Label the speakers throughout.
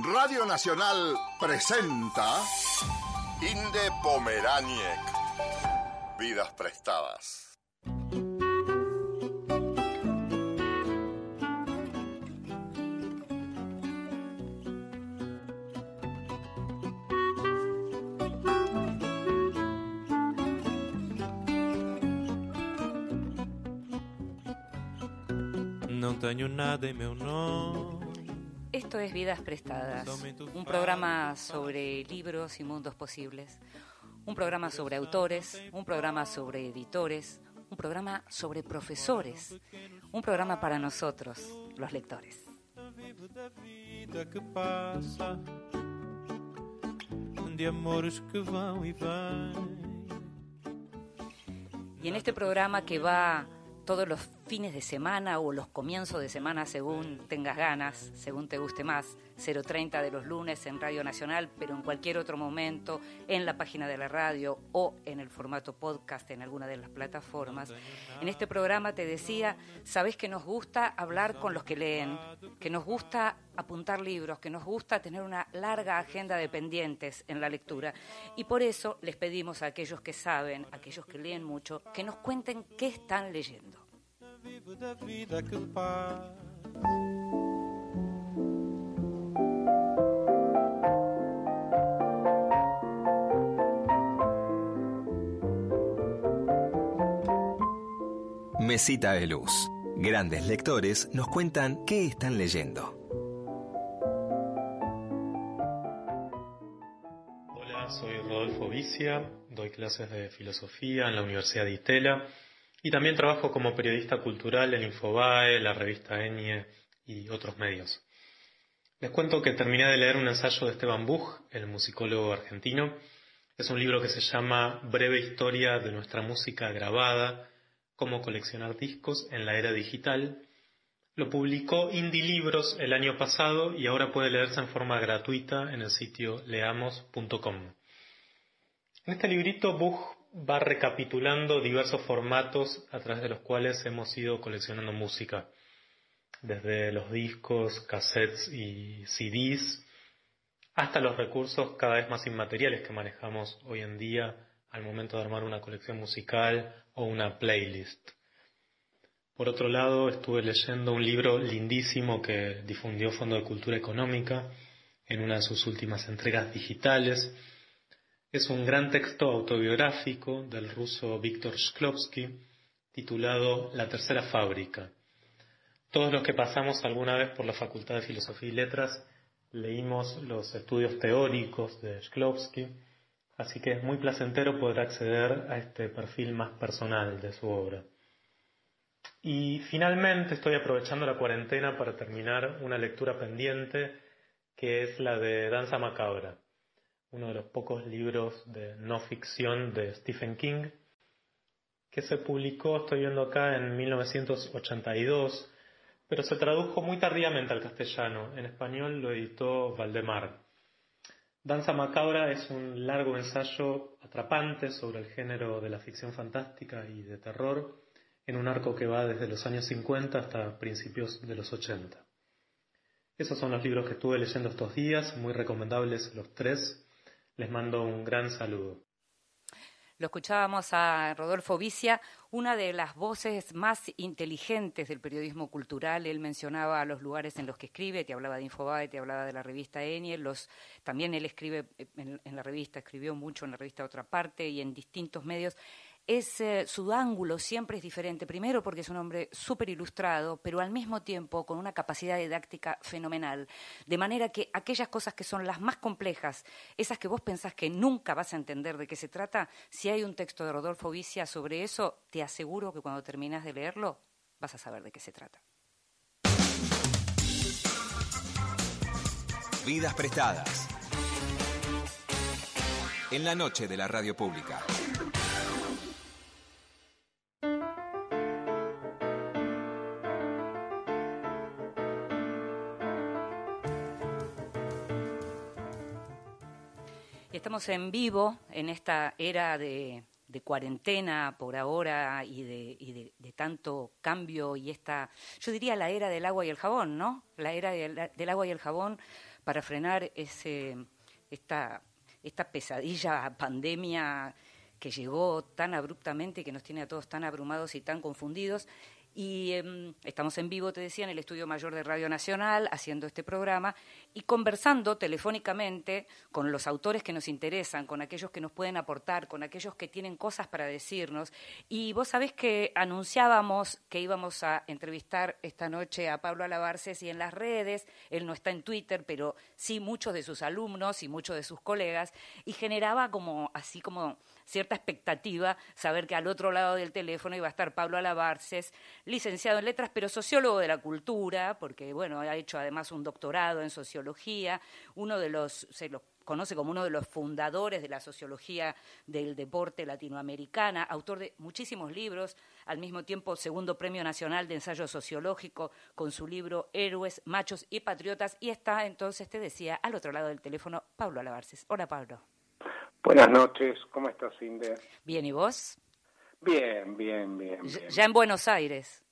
Speaker 1: Radio Nacional presenta Inde Pomeraniec. Vidas prestadas.
Speaker 2: Não tenho nada em meu nome.
Speaker 3: Esto es Vidas Prestadas, un programa sobre libros y mundos posibles, un programa sobre autores, un programa sobre editores, un programa sobre profesores, un programa para nosotros, los lectores. Y en este programa que va todos los fines de semana o los comienzos de semana según tengas ganas, según te guste más, 030 de los lunes en Radio Nacional, pero en cualquier otro momento en la página de la radio o en el formato podcast en alguna de las plataformas. En este programa te decía, sabes que nos gusta hablar con los que leen, que nos gusta apuntar libros, que nos gusta tener una larga agenda de pendientes en la lectura. Y por eso les pedimos a aquellos que saben, a aquellos que leen mucho, que nos cuenten qué están leyendo.
Speaker 2: Vivo da vida que passa.
Speaker 4: Mesita de Luz. Grandes lectores nos cuentan qué están leyendo.
Speaker 5: Hola, soy Rodolfo Vicia, doy clases de filosofía en la Universidad de Itela y también trabajo como periodista cultural en Infobae, la revista Enie y otros medios. Les cuento que terminé de leer un ensayo de Esteban Buch, el musicólogo argentino. Es un libro que se llama Breve Historia de nuestra música grabada, cómo coleccionar discos en la era digital. Lo publicó Indie Libros el año pasado y ahora puede leerse en forma gratuita en el sitio leamos.com. En este librito Buch va recapitulando diversos formatos a través de los cuales hemos ido coleccionando música, desde los discos, cassettes y CDs, hasta los recursos cada vez más inmateriales que manejamos hoy en día al momento de armar una colección musical o una playlist. Por otro lado, estuve leyendo un libro lindísimo que difundió Fondo de Cultura Económica en una de sus últimas entregas digitales. Es un gran texto autobiográfico del ruso Víctor Shklovsky titulado La Tercera Fábrica. Todos los que pasamos alguna vez por la Facultad de Filosofía y Letras leímos los estudios teóricos de Shklovsky, así que es muy placentero poder acceder a este perfil más personal de su obra. Y finalmente estoy aprovechando la cuarentena para terminar una lectura pendiente que es la de Danza Macabra, uno de los pocos libros de no ficción de Stephen King, que se publicó, estoy viendo acá, en 1982, pero se tradujo muy tardíamente al castellano. En español lo editó Valdemar. Danza Macabra es un largo ensayo atrapante sobre el género de la ficción fantástica y de terror en un arco que va desde los años 50 hasta principios de los 80. Esos son los libros que estuve leyendo estos días, muy recomendables los tres. Les mando un gran saludo.
Speaker 3: Lo escuchábamos a Rodolfo Vicia, una de las voces más inteligentes del periodismo cultural. Él mencionaba los lugares en los que escribe, te hablaba de Infobae, te hablaba de la revista Enie, los, también él escribe en, en la revista, escribió mucho en la revista Otra Parte y en distintos medios es su ángulo siempre es diferente. Primero porque es un hombre súper ilustrado, pero al mismo tiempo con una capacidad didáctica fenomenal. De manera que aquellas cosas que son las más complejas, esas que vos pensás que nunca vas a entender de qué se trata, si hay un texto de Rodolfo Vicia sobre eso, te aseguro que cuando terminas de leerlo vas a saber de qué se trata.
Speaker 4: Vidas prestadas. En la noche de la radio pública.
Speaker 3: Estamos en vivo en esta era de, cuarentena por ahora y, de, y de, tanto cambio y esta, yo diría la era del agua y el jabón, ¿no? La era del, del agua y el jabón para frenar ese, esta, esta pesadilla pandemia que llegó tan abruptamente y que nos tiene a todos tan abrumados y tan confundidos. Y em, estamos en vivo, te decía, en el Estudio Mayor de Radio Nacional, haciendo este programa y conversando telefónicamente con los autores que nos interesan, con aquellos que nos pueden aportar, con aquellos que tienen cosas para decirnos. Y vos sabés que anunciábamos que íbamos a entrevistar esta noche a Pablo Alabarces y en las redes, él no está en Twitter, pero sí muchos de sus alumnos y muchos de sus colegas, y generaba como así como cierta expectativa saber que al otro lado del teléfono iba a estar Pablo Alabarces, licenciado en letras, pero sociólogo de la cultura, porque bueno, ha hecho además un doctorado en sociología, uno de los, se lo conoce como uno de los fundadores de la sociología del deporte latinoamericana, autor de muchísimos libros, al mismo tiempo segundo premio nacional de ensayo sociológico con su libro Héroes, Machos y Patriotas, y está entonces, te decía, al otro lado del teléfono, Pablo Alabarces. Hola Pablo.
Speaker 6: Buenas noches, ¿cómo estás, Inde?
Speaker 3: Bien, ¿y vos?
Speaker 6: Bien, bien, bien.
Speaker 3: Ya en Buenos Aires.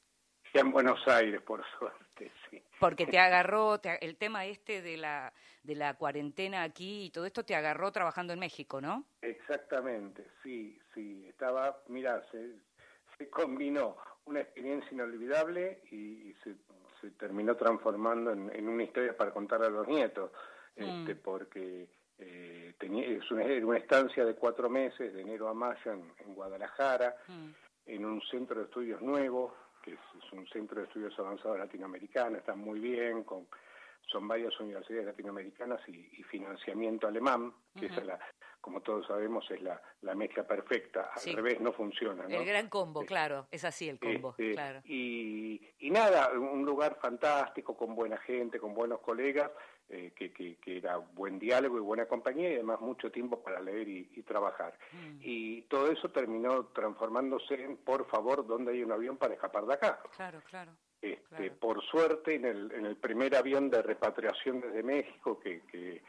Speaker 6: Ya en Buenos Aires, por suerte.
Speaker 3: Porque te agarró, el tema este de la, de la cuarentena aquí y todo esto te agarró trabajando en México, ¿no?
Speaker 6: Exactamente, sí, sí. Estaba, mira, se, se combinó una experiencia inolvidable y, se, se, terminó transformando en, una historia para contar a los nietos, mm. este, porque eh, tenía, es una, una, estancia de cuatro meses, de enero a mayo, en, Guadalajara, mm. en un centro de estudios nuevo, que es, un centro de estudios avanzados latinoamericano, está muy bien, con son varias universidades latinoamericanas y, financiamiento alemán, que es la, como todos sabemos, es la, la mezcla perfecta. Al revés no funciona.
Speaker 3: El gran combo, claro, es así el combo.
Speaker 6: Este,
Speaker 3: claro.
Speaker 6: y, y nada, un lugar fantástico, con buena gente, con buenos colegas, eh, que, que, era buen diálogo y buena compañía y además mucho tiempo para leer y, trabajar. Mm. Y todo eso terminó transformándose en, por favor, ¿dónde hay un avión para escapar de acá?
Speaker 3: Claro, claro.
Speaker 6: Este, Por suerte, en el, en el primer avión de repatriación desde México, que, que,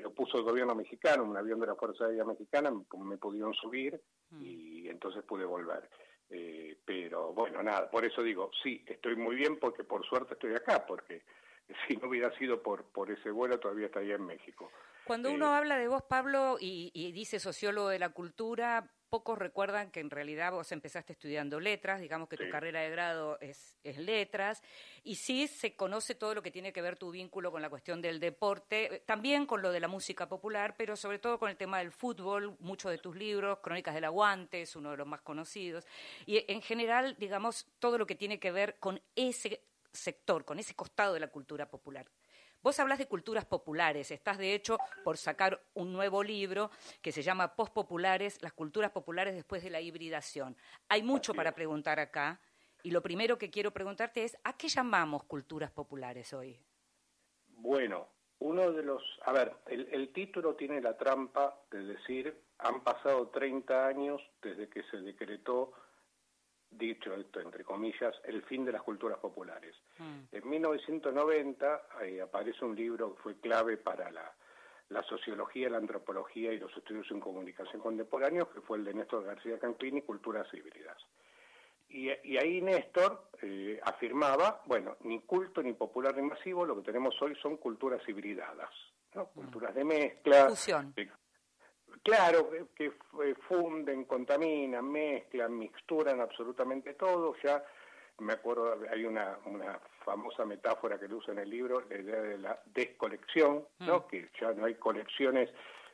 Speaker 6: lo puso el gobierno mexicano, un avión de la Fuerza Aérea Mexicana, me, pudieron subir mm. y entonces pude volver. Eh, pero bueno, nada, por eso digo, sí, estoy muy bien porque por suerte estoy acá, porque si no hubiera sido por, por ese vuelo, todavía estaría en México.
Speaker 3: Cuando uno eh, habla de vos, Pablo, y, dice sociólogo de la cultura, pocos recuerdan que en realidad vos empezaste estudiando letras, digamos que tu carrera de grado es, es, letras, y sí se conoce todo lo que tiene que ver tu vínculo con la cuestión del deporte, eh, también con lo de la música popular, pero sobre todo con el tema del fútbol, muchos de tus libros, Crónicas del Aguante es uno de los más conocidos, y en general, digamos, todo lo que tiene que ver con ese sector, con ese costado de la cultura popular. Vos hablas de culturas populares, estás de hecho por sacar un nuevo libro que se llama Postpopulares, las culturas populares después de la hibridación. Hay mucho para preguntar acá y lo primero que quiero preguntarte es, ¿a qué llamamos culturas populares hoy?
Speaker 6: Bueno, uno de los, a ver, el, el título tiene la trampa de decir, han pasado 30 años desde que se decretó dicho esto entre comillas, el fin de las culturas populares. Mm. En 1990 eh, aparece un libro que fue clave para la, sociología, la antropología y los estudios en comunicación contemporáneos, que fue el de Néstor García Campini, Culturas Híbridas. Y, ahí Néstor eh, afirmaba, bueno, ni culto, ni popular, ni masivo, lo que tenemos hoy son culturas hibridadas, ¿no? Mm. Culturas de mezcla,
Speaker 3: Fusión.
Speaker 6: Claro, que funden, contaminan, mezclan, mixturan absolutamente todo. Ya me acuerdo, hay una, una famosa metáfora que lo usa en el libro, la idea de la descolección, ¿no? Mm. Que ya no hay colecciones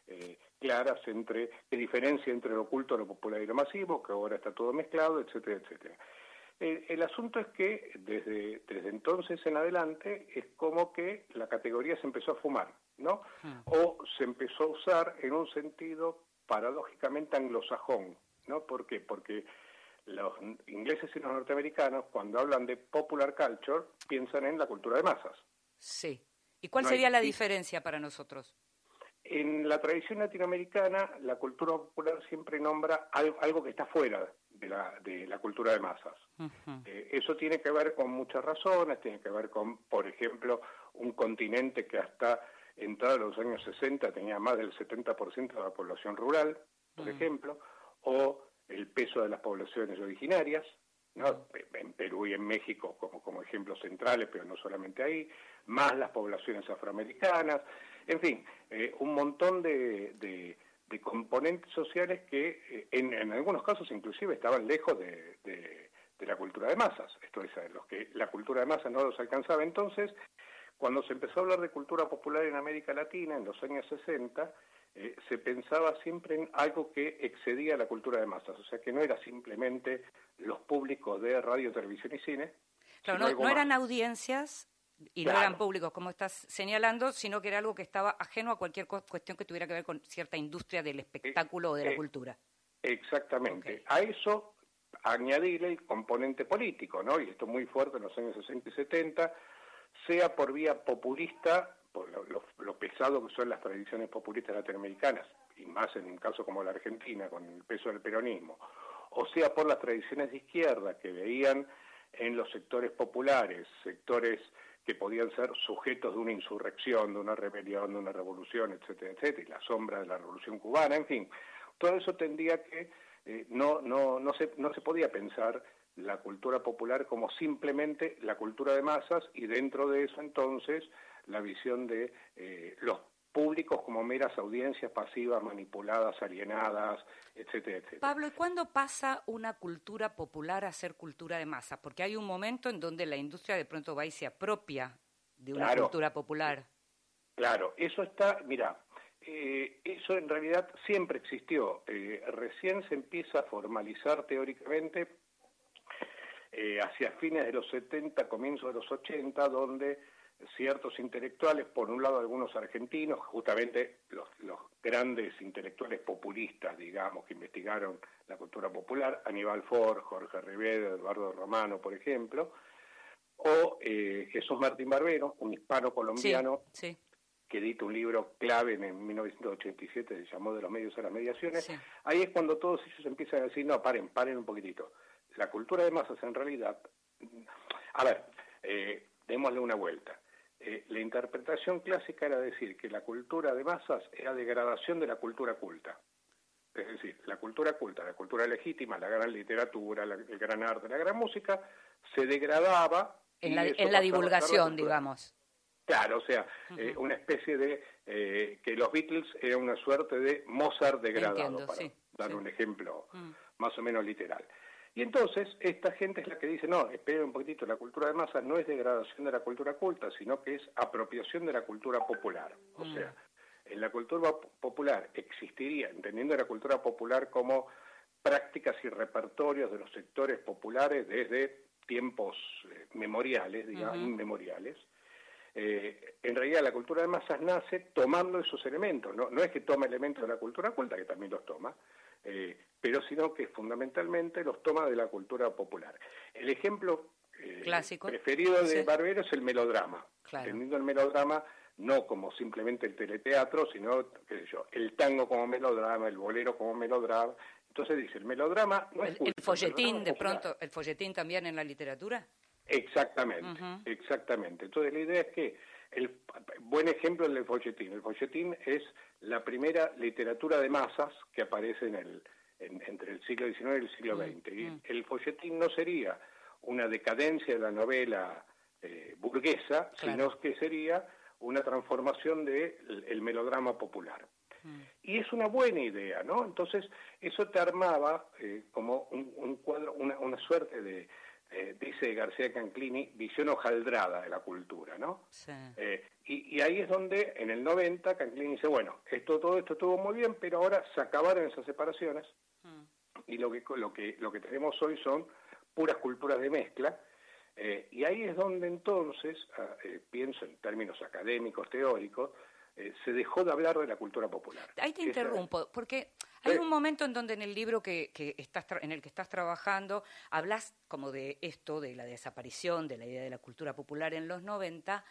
Speaker 6: eh, claras entre, de diferencia entre lo oculto, lo popular y lo masivo, que ahora está todo mezclado, etcétera, etcétera. El, asunto es que desde, desde entonces en adelante es como que la categoría se empezó a fumar, ¿no? Hmm. O se empezó a usar en un sentido paradójicamente anglosajón, ¿no? ¿Por qué? Porque los ingleses y los norteamericanos, cuando hablan de popular culture, piensan en la cultura de masas.
Speaker 3: Sí. ¿Y cuál sería la diferencia para nosotros?
Speaker 6: En la tradición latinoamericana, la cultura popular siempre nombra algo, que está fuera de la, de la cultura de masas. Eh, eso tiene que ver con muchas razones, tiene que ver con, por ejemplo, un continente que hasta entrado los años 60 tenía más del 70% de la población rural, por ejemplo, o el peso de las poblaciones originarias, ¿no? en Perú y en México como, como ejemplos centrales, pero no solamente ahí, más las poblaciones afroamericanas, en fin, eh, un montón de, de, componentes sociales que eh, en, en, algunos casos inclusive estaban lejos de, de, la cultura de masas, esto es, los que la cultura de masas no los alcanzaba. Entonces, cuando se empezó a hablar de cultura popular en América Latina en los años 60, eh, se pensaba siempre en algo que excedía la cultura de masas, o sea que no era simplemente los públicos de radio, televisión y cine.
Speaker 3: Claro, no, eran audiencias y no eran públicos, como estás señalando, sino que era algo que estaba ajeno a cualquier cuestión que tuviera que ver con cierta industria del espectáculo o de la eh, cultura.
Speaker 6: Exactamente. A eso añadirle el componente político, ¿no? Y esto muy fuerte en los años 60 y 70, sea por vía populista por lo, pesado que son las tradiciones populistas latinoamericanas, y más en un caso como la Argentina, con el peso del peronismo, o sea por las tradiciones de izquierda que veían en los sectores populares, sectores que podían ser sujetos de una insurrección, de una rebelión, de una revolución, etcétera, etcétera, y la sombra de la revolución cubana, en fin, todo eso tendría que, eh, no, no, no, se, no se podía pensar la cultura popular como simplemente la cultura de masas y dentro de eso entonces la visión de eh, los públicos como meras audiencias pasivas, manipuladas, alienadas, etcétera, etcétera.
Speaker 3: Pablo, ¿y cuándo pasa una cultura popular a ser cultura de masa? Porque hay un momento en donde la industria de pronto va y se apropia de una cultura popular.
Speaker 6: Claro, eso está, mira, eh, eso en realidad siempre existió. Eh, recién se empieza a formalizar teóricamente hacia fines de los 70, comienzos de los 80, donde ciertos intelectuales, por un lado algunos argentinos, justamente los, grandes intelectuales populistas, digamos, que investigaron la cultura popular, Aníbal Ford, Jorge Rivera, Eduardo Romano, por ejemplo, o eh, Jesús Martín Barbero, un hispano colombiano que edita un libro clave en, 1987, se llamó De los medios a las mediaciones. Ahí es cuando todos ellos empiezan a decir, no, paren, paren un poquitito. La cultura de masas en realidad, a ver, eh, démosle una vuelta eh, la interpretación clásica era decir que la cultura de masas era degradación de la cultura culta. Es decir, la cultura culta, la cultura legítima, la gran literatura, el gran arte, la gran música, se degradaba.
Speaker 3: En la, divulgación, digamos.
Speaker 6: Claro, o sea, eh, una especie de eh, que los Beatles eran una suerte de Mozart degradado, para dar un ejemplo mm. más o menos literal. Y entonces esta gente es la que dice, no, esperen un poquitito, la cultura de masa no es degradación de la cultura culta, sino que es apropiación de la cultura popular. O mm. sea, en la cultura popular existiría, entendiendo la cultura popular como prácticas y repertorios de los sectores populares desde tiempos eh, memoriales, digamos, inmemoriales. Eh, en realidad la cultura de masas nace tomando esos elementos, ¿no? no es que toma elementos de la cultura culta, que también los toma, eh, pero sino que fundamentalmente los toma de la cultura popular. El ejemplo eh, preferido de Barbero es el melodrama, entendiendo el melodrama no como simplemente el teleteatro, sino, qué sé yo, el tango como melodrama, el bolero como melodrama. Entonces dice, el melodrama no es...
Speaker 3: ¿El, folletín, de pronto, el folletín también en la literatura?
Speaker 6: Exactamente, exactamente. Entonces la idea es que el buen ejemplo es el folletín. El folletín es la primera literatura de masas que aparece en el, entre el siglo XIX y el siglo XX. Mm, y mm. el folletín no sería una decadencia de la novela eh, burguesa, sino que sería una transformación del el melodrama popular. Mm. Y es una buena idea, ¿no? Entonces, eso te armaba eh, como un, cuadro, una suerte de, eh, dice García Canclini, visión hojaldrada de la cultura, ¿no? Eh, y, ahí es donde, en el 90, Canclini dice, bueno, esto, todo esto estuvo muy bien, pero ahora se acabaron esas separaciones mm. y lo que, lo, que, lo que tenemos hoy son puras culturas de mezcla, eh, y ahí es donde entonces, ah, pienso en términos académicos, teóricos, se dejó de hablar de la cultura popular.
Speaker 3: Ahí te interrumpo, porque hay un momento en donde en el libro que, estás en el que estás trabajando hablas como de esto, de la desaparición de la idea de la cultura popular en los 90.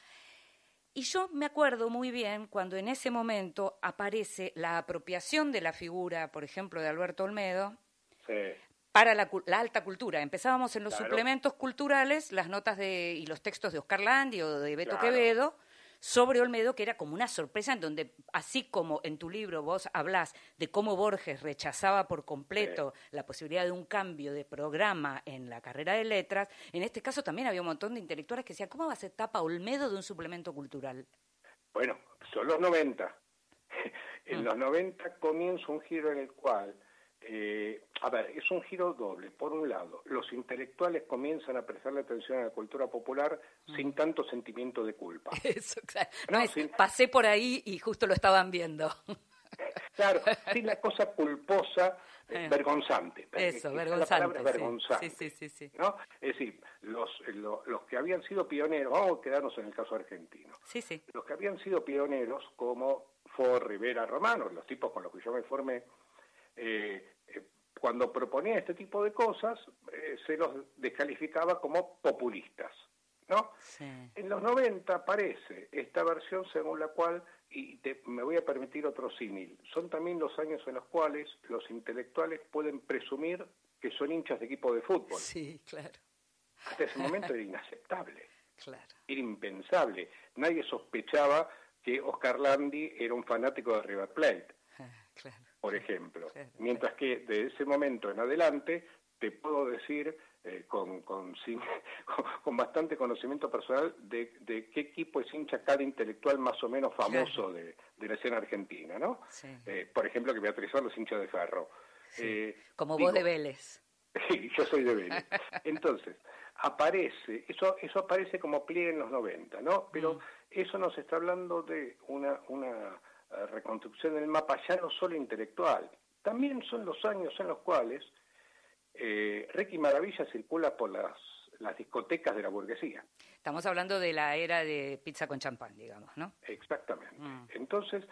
Speaker 3: Y yo me acuerdo muy bien cuando en ese momento aparece la apropiación de la figura, por ejemplo, de Alberto Olmedo, para la, alta cultura. Empezábamos en los suplementos culturales, las notas de, y los textos de Oscar Landi o de Beto Quevedo, sobre Olmedo, que era como una sorpresa en donde, así como en tu libro vos hablás de cómo Borges rechazaba por completo la posibilidad de un cambio de programa en la carrera de letras, en este caso también había un montón de intelectuales que decían, ¿cómo va a ser tapa Olmedo de un suplemento cultural?
Speaker 6: Bueno, son los 90. en
Speaker 3: Mm.
Speaker 6: los 90 comienza un giro en el cual, eh, a ver, es un giro doble. Por un lado, los intelectuales comienzan a prestarle atención a la cultura popular
Speaker 3: Mm.
Speaker 6: sin tanto sentimiento de culpa.
Speaker 3: Eso, claro.
Speaker 6: No,
Speaker 3: No es, pasé por ahí y justo lo estaban viendo.
Speaker 6: Claro, sin la cosa culposa, eh,
Speaker 3: Eh.
Speaker 6: vergonzante.
Speaker 3: Eso,
Speaker 6: La
Speaker 3: vergonzante. sí.
Speaker 6: vergonzante.
Speaker 3: Sí, sí, sí.
Speaker 6: ¿no? Es decir, los, eh, lo- los que habían sido pioneros, vamos a quedarnos en el caso argentino,
Speaker 3: Sí, sí.
Speaker 6: los que habían sido pioneros como Ford, Rivera, Romano, los tipos con los que yo me formé, eh, eh, cuando proponían este tipo de cosas, eh, se los descalificaba como populistas, ¿no?
Speaker 3: sí.
Speaker 6: En los 90 aparece esta versión según la cual, y te- me voy a permitir otro símil, son también los años en los cuales los intelectuales pueden presumir que son hinchas de equipo de fútbol.
Speaker 3: Sí, claro,
Speaker 6: Hasta ese momento era inaceptable,
Speaker 3: claro.
Speaker 6: era impensable. Nadie sospechaba que Oscar Landi era un fanático de River Plate,
Speaker 3: Ah, Claro.
Speaker 6: Por ejemplo. Mientras que de ese momento en adelante te puedo decir eh, con, con, sin- con- bastante conocimiento personal de, de qué equipo es hincha cada intelectual más o menos famoso de, de la escena argentina, ¿no?
Speaker 3: Sí.
Speaker 6: Eh, por ejemplo, que Beatriz Suárez es hincha de Ferro. Eh,
Speaker 3: Como
Speaker 6: digo,
Speaker 3: vos de Vélez.
Speaker 6: Sí, yo soy de Vélez. Entonces, aparece, eso, eso aparece como pliegue en los 90, ¿no? Pero eso nos está hablando de una, una reconstrucción del mapa ya no solo intelectual, también son los años en los cuales eh, Ricky Maravilla circula por las, las discotecas de la burguesía.
Speaker 3: Estamos hablando de la era de pizza con champán, digamos, ¿no?
Speaker 6: Exactamente.
Speaker 3: Mm.
Speaker 6: Entonces,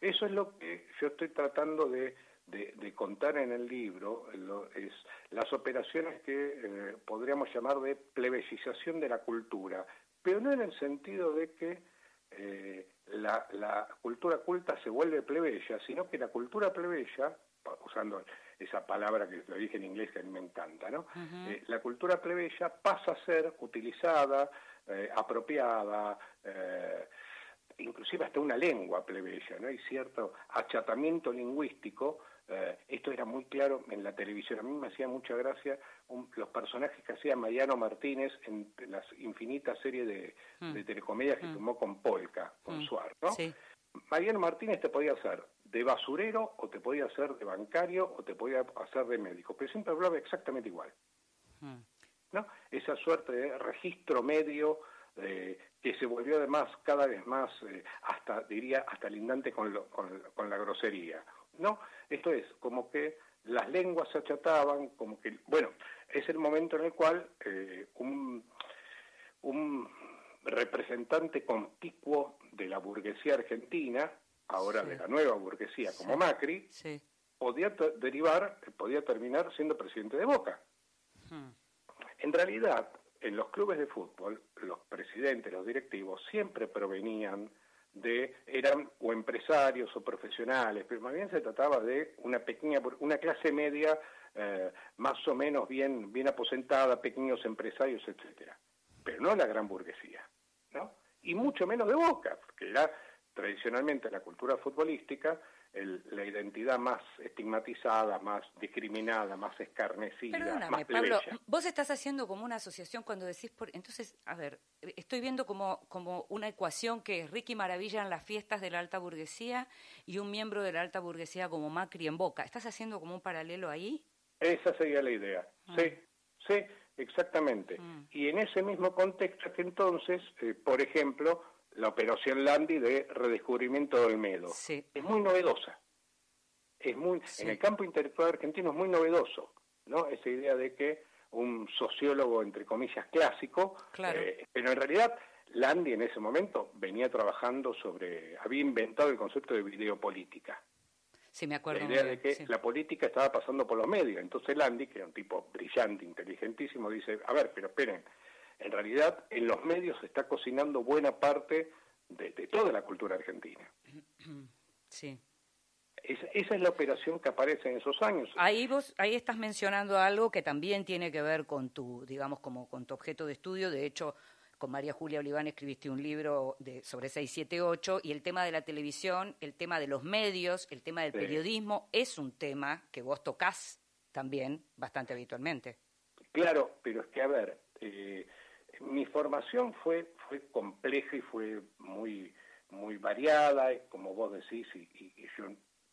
Speaker 6: eso es lo que yo estoy tratando de, de- de contar en el libro, lo- es las operaciones que eh, podríamos llamar de plebiscización de la cultura, pero no en el sentido de que eh, la, la cultura culta se vuelve plebeya, sino que la cultura plebeya, usando esa palabra que lo dije en inglés que a mí me encanta, ¿no? Eh, la cultura plebeya pasa a ser utilizada, eh, apropiada, inclusive hasta una lengua plebeya, ¿no? Hay cierto achatamiento lingüístico. Eh, esto era muy claro en la televisión. A mí me hacía mucha gracia un- los personajes que hacía Mariano Martínez en las infinitas series de, de telecomedias que tomó con Polka, con
Speaker 3: Mm.
Speaker 6: Suar, ¿no?
Speaker 3: Sí.
Speaker 6: Mariano Martínez te podía hacer de basurero o te podía hacer de bancario o te podía hacer de médico, pero siempre hablaba exactamente igual.
Speaker 3: Mm.
Speaker 6: ¿no? Esa suerte de registro medio eh, que se volvió además cada vez más, eh, hasta diría, hasta lindante con, lo- con, con la grosería. ¿No? Esto es como que las lenguas se achataban, como que, bueno, es el momento en el cual eh, un, un representante conspicuo de la burguesía argentina, ahora
Speaker 3: Sí.
Speaker 6: de la nueva burguesía como
Speaker 3: Sí.
Speaker 6: Macri,
Speaker 3: Sí.
Speaker 6: podía derivar, podía terminar siendo presidente de Boca.
Speaker 3: Mm.
Speaker 6: En realidad, en los clubes de fútbol, los presidentes, los directivos, siempre provenían de, eran o empresarios o profesionales, pero más bien se trataba de una pequeña, una clase media eh, más o menos bien, bien aposentada, pequeños empresarios, etcétera. Pero no la gran burguesía, ¿no? Y mucho menos de Boca, porque era tradicionalmente en la cultura futbolística el- la identidad más estigmatizada, más discriminada, más escarnecida,
Speaker 3: Perdóname,
Speaker 6: más
Speaker 3: Pablo, vos estás haciendo como una asociación cuando decís por... Entonces, a ver, estoy viendo como, como una ecuación que es Ricky Maravilla en las fiestas de la alta burguesía y un miembro de la alta burguesía como Macri en Boca. ¿Estás haciendo como un paralelo ahí?
Speaker 6: Esa sería la idea. Sí, sí, exactamente.
Speaker 3: Mm.
Speaker 6: Y en ese mismo contexto que entonces, eh, por ejemplo, la operación Landi de redescubrimiento de Olmedo
Speaker 3: Sí.
Speaker 6: es muy novedosa. Es muy,
Speaker 3: Sí.
Speaker 6: En el campo intelectual argentino es muy novedoso, ¿no? Esa idea de que un sociólogo, entre comillas, clásico,
Speaker 3: Claro.
Speaker 6: eh, pero en realidad Landi en ese momento venía trabajando sobre, había inventado el concepto de videopolítica
Speaker 3: Sí, me acuerdo.
Speaker 6: la idea
Speaker 3: bien,
Speaker 6: de que
Speaker 3: sí.
Speaker 6: la política estaba pasando por los medios. Entonces Landi, que era un tipo brillante, inteligentísimo, dice, a ver, pero esperen, en realidad en los medios se está cocinando buena parte de, de toda la cultura argentina.
Speaker 3: Sí.
Speaker 6: Es- esa es la operación que aparece en esos años.
Speaker 3: Ahí vos, ahí estás mencionando algo que también tiene que ver con tu, digamos, como con tu objeto de estudio. De hecho, con María Julia Oliván escribiste un libro de, sobre 678 y el tema de la televisión, el tema de los medios, el tema del
Speaker 6: Sí.
Speaker 3: periodismo es un tema que vos tocas también bastante habitualmente.
Speaker 6: Claro, pero es que, a ver, eh, mi formación fue, fue compleja y fue muy, muy variada, como vos decís, y, y- y yo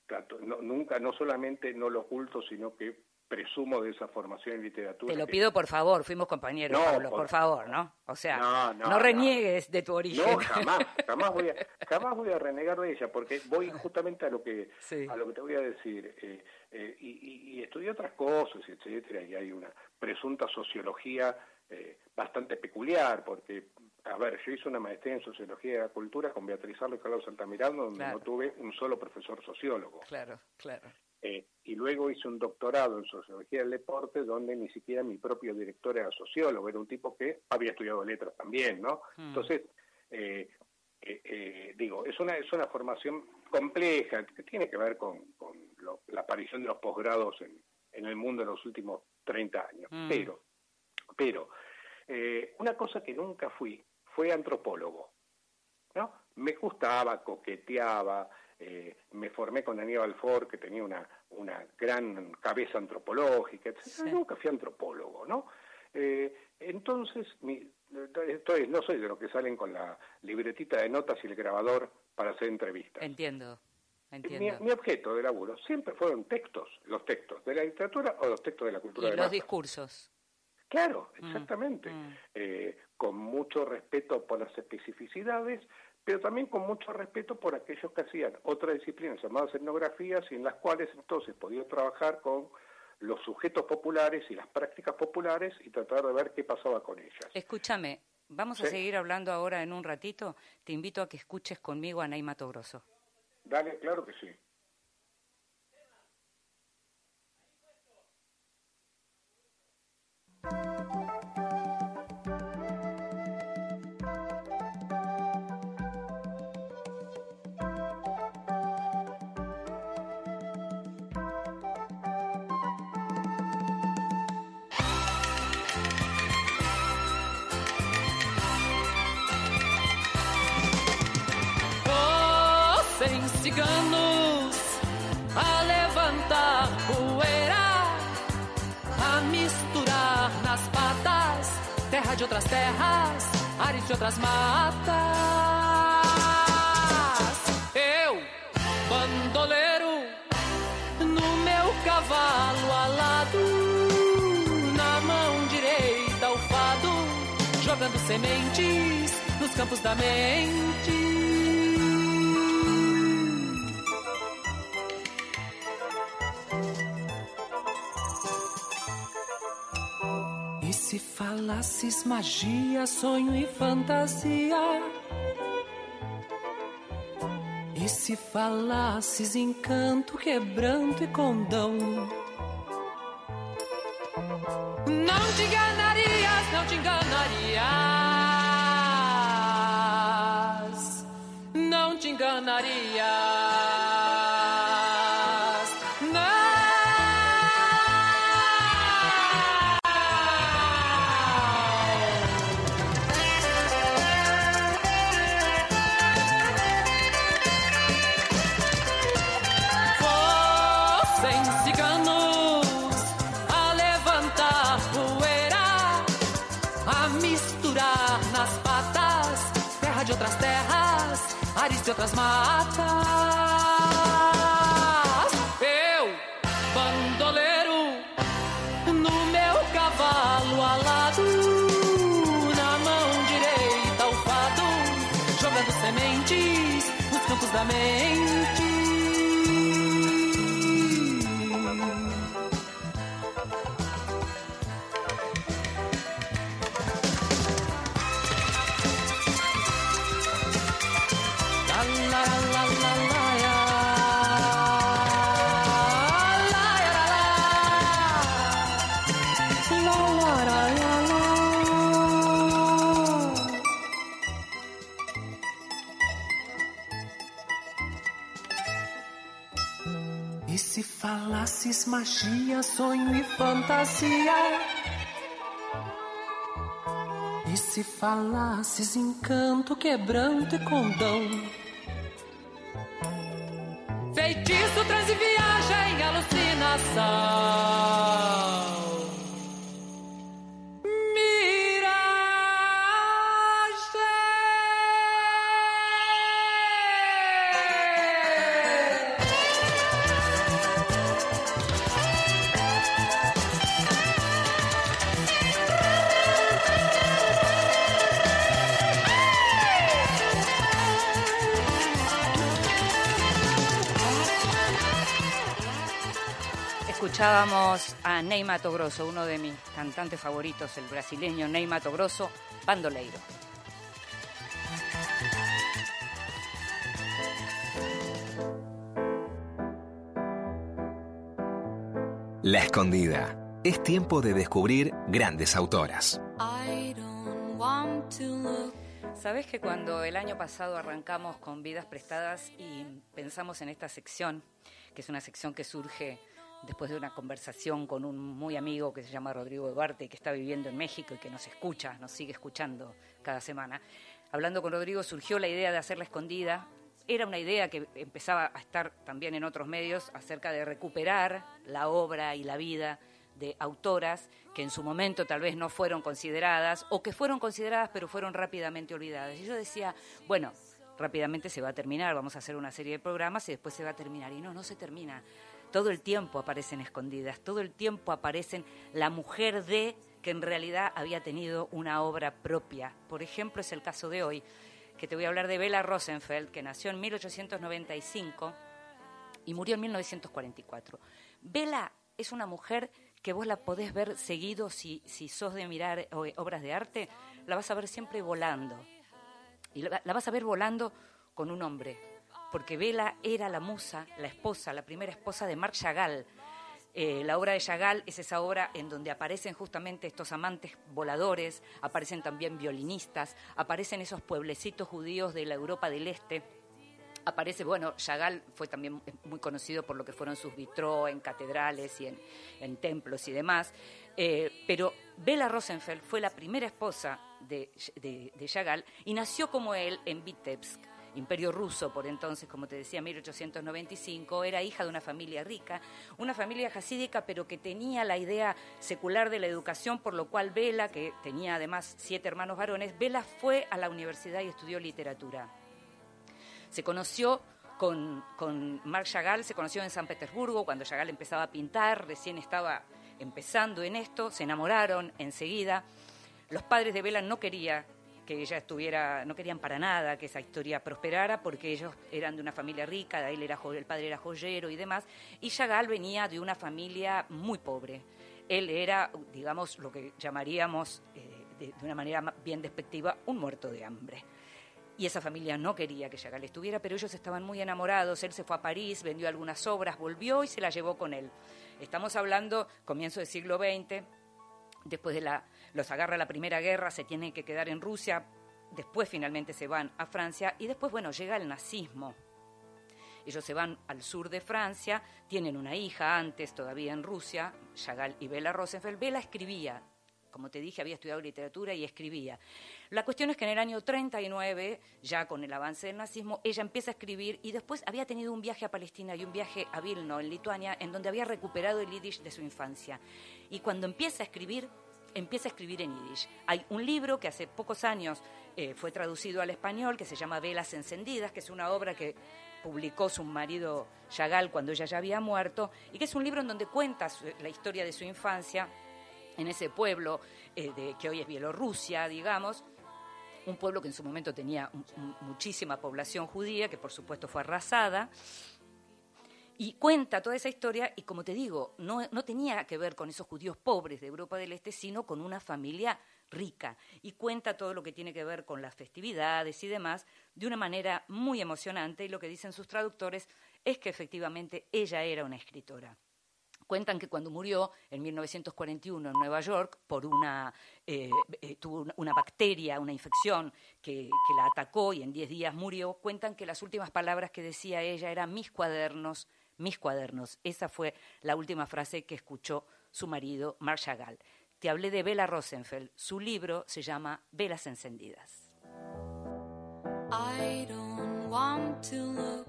Speaker 6: trato, no, nunca, no solamente no lo oculto, sino que presumo de esa formación en literatura.
Speaker 3: Te lo
Speaker 6: que-
Speaker 3: pido por favor, fuimos compañeros,
Speaker 6: No,
Speaker 3: Pablo,
Speaker 6: por-
Speaker 3: por favor, ¿no? O sea,
Speaker 6: No,
Speaker 3: no,
Speaker 6: no, no.
Speaker 3: reniegues de tu origen.
Speaker 6: No, jamás, jamás voy a, jamás voy a renegar de ella, porque voy justamente a lo que,
Speaker 3: Sí.
Speaker 6: a lo que te voy a decir. eh, eh, y, y- y estudié otras cosas, etcétera, y hay una presunta sociología eh, bastante peculiar, porque, a ver, yo hice una maestría en sociología de la cultura con Beatriz Arlo y Carlos Altamirano, donde
Speaker 3: Claro.
Speaker 6: no tuve un solo profesor sociólogo.
Speaker 3: Claro, claro.
Speaker 6: Eh, y luego hice un doctorado en sociología del deporte donde ni siquiera mi propio director era sociólogo, era un tipo que había estudiado letras también, ¿no?
Speaker 3: Mm.
Speaker 6: Entonces, eh, eh, eh, digo, es una, es una formación compleja que tiene que ver con, con lo- la aparición de los posgrados en, en el mundo en los últimos 30 años.
Speaker 3: Mm.
Speaker 6: Pero, pero, eh, una cosa que nunca fui fue antropólogo. ¿no? Me gustaba, coqueteaba, eh, me formé con Aníbal Ford, que tenía una, una gran cabeza antropológica, etc.
Speaker 3: Sí.
Speaker 6: Nunca fui antropólogo, ¿no? Eh, entonces, mi, entonces, no soy de los que salen con la libretita de notas y el grabador para hacer entrevistas.
Speaker 3: Entiendo,
Speaker 6: Mi,
Speaker 3: entiendo.
Speaker 6: mi objeto de laburo siempre fueron textos, los textos de la literatura o los textos de la cultura
Speaker 3: Y
Speaker 6: de
Speaker 3: los discursos.
Speaker 6: Claro,
Speaker 3: Mm,
Speaker 6: exactamente.
Speaker 3: mm.
Speaker 6: Eh, con mucho respeto por las especificidades, pero también con mucho respeto por aquellos que hacían otras disciplinas llamadas etnografías y en las cuales entonces podía trabajar con los sujetos populares y las prácticas populares y tratar de ver qué pasaba con ellas.
Speaker 3: Escúchame, vamos a seguir hablando ahora en un ratito. Te invito a que escuches conmigo a Naima Togroso.
Speaker 6: Dale, claro que sí.
Speaker 7: Terra de outras terras, ares de outras matas. Eu, bandoleiro, no meu cavalo alado, na mão direita o fado, jogando sementes nos campos da mente. Se falasses magia, sonho e fantasia? E se falasses encanto, quebranto e condão? Não te enganarias, não te enganarias. Não te enganarias. Nos magia, sonho e fantasia? E se se falasses encanto, quebranto e condão. Feitiço, transe, viagem, alucinação.
Speaker 3: Ney Mato Grosso, uno de mis cantantes favoritos, el brasileño Ney Mato Grosso, bandoleiro.
Speaker 4: La Escondida. Es tiempo de descubrir grandes autoras.
Speaker 3: Sabes que cuando el año pasado arrancamos con Vidas Prestadas y pensamos en esta sección, que es una sección que surge después de una conversación con un muy amigo que se llama Rodrigo Duarte, que está viviendo en México y que nos escucha, nos sigue escuchando cada semana. Hablando con Rodrigo surgió la idea de hacerla escondida. Era una idea que empezaba a estar también en otros medios acerca de recuperar la obra y la vida de autoras que en su momento tal vez no fueron consideradas o que fueron consideradas pero fueron rápidamente olvidadas. Y yo decía, bueno, rápidamente se va a terminar, vamos a hacer una serie de programas y después se va a terminar. Y no, no se termina. Todo el tiempo aparecen escondidas, todo el tiempo aparecen la mujer de que en realidad había tenido una obra propia. Por ejemplo, es el caso de hoy, que te voy a hablar de Bella Rosenfeld, que nació en 1895 y murió en 1944. Bella es una mujer que vos la podés ver seguido si, si sos de mirar eh, obras de arte, la vas a ver siempre volando. Y la, la vas a ver volando con un hombre, porque Bella era la musa, la esposa, la primera esposa de Marc Chagall. Eh, la obra de Chagall es esa obra en donde aparecen justamente estos amantes voladores, aparecen también violinistas, aparecen esos pueblecitos judíos de la Europa del Este aparece, bueno, Chagall fue también muy conocido por lo que fueron sus vitró en catedrales y en, en templos y demás, eh, pero Bella Rosenfeld fue la primera esposa de, de, de Chagall y nació como él en Vitebsk, imperio ruso por entonces, como te decía, 1895, era hija de una familia rica, una familia jasídica, pero que tenía la idea secular de la educación, por lo cual Bella, que tenía además siete hermanos varones, Bella fue a la universidad y estudió literatura. Se conoció con, con Marc Chagall, se conoció en San Petersburgo cuando Chagall empezaba a pintar, recién estaba empezando en esto, se enamoraron enseguida. Los padres de Bella no querían que ella estuviera, no querían para nada que esa historia prosperara porque ellos eran de una familia rica, él era, el padre era joyero y demás, y Chagall venía de una familia muy pobre. Él era, digamos, lo que llamaríamos eh, de, de una manera ma- bien despectiva, un muerto de hambre. Y esa familia no quería que Chagall estuviera, pero ellos estaban muy enamorados. Él se fue a París, vendió algunas obras, volvió y se la llevó con él. Estamos hablando comienzo del siglo XX, después de la los agarra la Primera Guerra, se tienen que quedar en Rusia, después finalmente se van a Francia y después, bueno, llega el nazismo. Ellos se van al sur de Francia, tienen una hija antes todavía en Rusia, Chagall y Bella Rosenfeld. Bella escribía, como te dije, había estudiado literatura y escribía. La cuestión es que en el año 39, ya con el avance del nazismo, ella empieza a escribir y después había tenido un viaje a Palestina y un viaje a Vilno, en Lituania, en donde había recuperado el yiddish de su infancia. Y cuando empieza a escribir, empieza a escribir en yiddish. Hay un libro que hace pocos años eh, fue traducido al español que se llama Velas Encendidas, que es una obra que publicó su marido Chagall cuando ella ya había muerto, y que es un libro en donde cuenta la historia de su infancia en ese pueblo eh, de, que hoy es Bielorrusia, digamos, un pueblo que en su momento tenía muchísima población judía, que por supuesto fue arrasada, y cuenta toda esa historia y como te digo, no, no tenía que ver con esos judíos pobres de Europa del Este, sino con una familia rica. Y cuenta todo lo que tiene que ver con las festividades y demás de una manera muy emocionante y lo que dicen sus traductores es que efectivamente ella era una escritora. Cuentan que cuando murió en 1941 en Nueva York por una eh, eh, tuvo una, una bacteria, una infección que, que la atacó y en 10 días murió, cuentan que las últimas palabras que decía ella eran mis cuadernos, mis cuadernos. Esa fue la última frase que escuchó su marido, Marc Chagall. te hablé de Bela Rosenfeld. Su libro se llama Velas Encendidas.
Speaker 7: I don't want to look.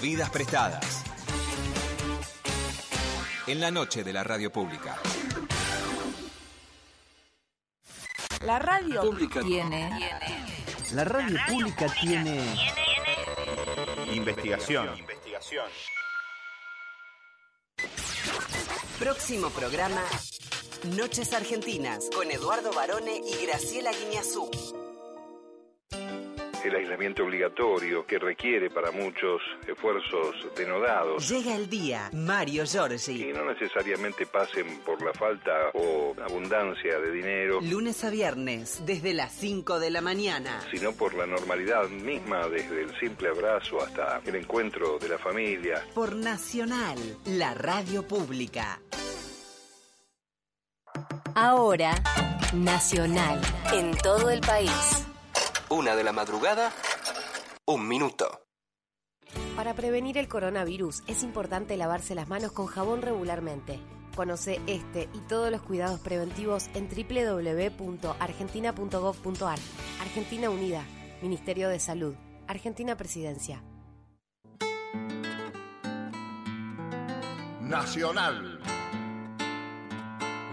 Speaker 4: Vidas prestadas. En la noche de la radio pública.
Speaker 8: La radio
Speaker 9: Pública.
Speaker 8: tiene
Speaker 9: La radio pública tiene
Speaker 10: Investigación.
Speaker 11: Próximo programa, Noches Argentinas, con Eduardo Barone y Graciela Guiñazú.
Speaker 12: El aislamiento obligatorio que requiere para muchos esfuerzos denodados
Speaker 11: Llega el día, Mario
Speaker 12: y
Speaker 11: Giorgi.
Speaker 12: no necesariamente pasen por la falta o abundancia de dinero,
Speaker 11: Lunes a viernes, desde las 5 de la mañana.
Speaker 12: sino por la normalidad misma, desde el simple abrazo hasta el encuentro de la familia.
Speaker 11: Por Nacional, la radio pública.
Speaker 13: Ahora, Nacional, en todo el país.
Speaker 4: Una de la madrugada, un minuto.
Speaker 13: Para prevenir el coronavirus es importante lavarse las manos con jabón regularmente. Conoce este y todos los cuidados preventivos en www.argentina.gov.ar. Argentina Unida, Ministerio de Salud, Argentina Presidencia.
Speaker 1: Nacional.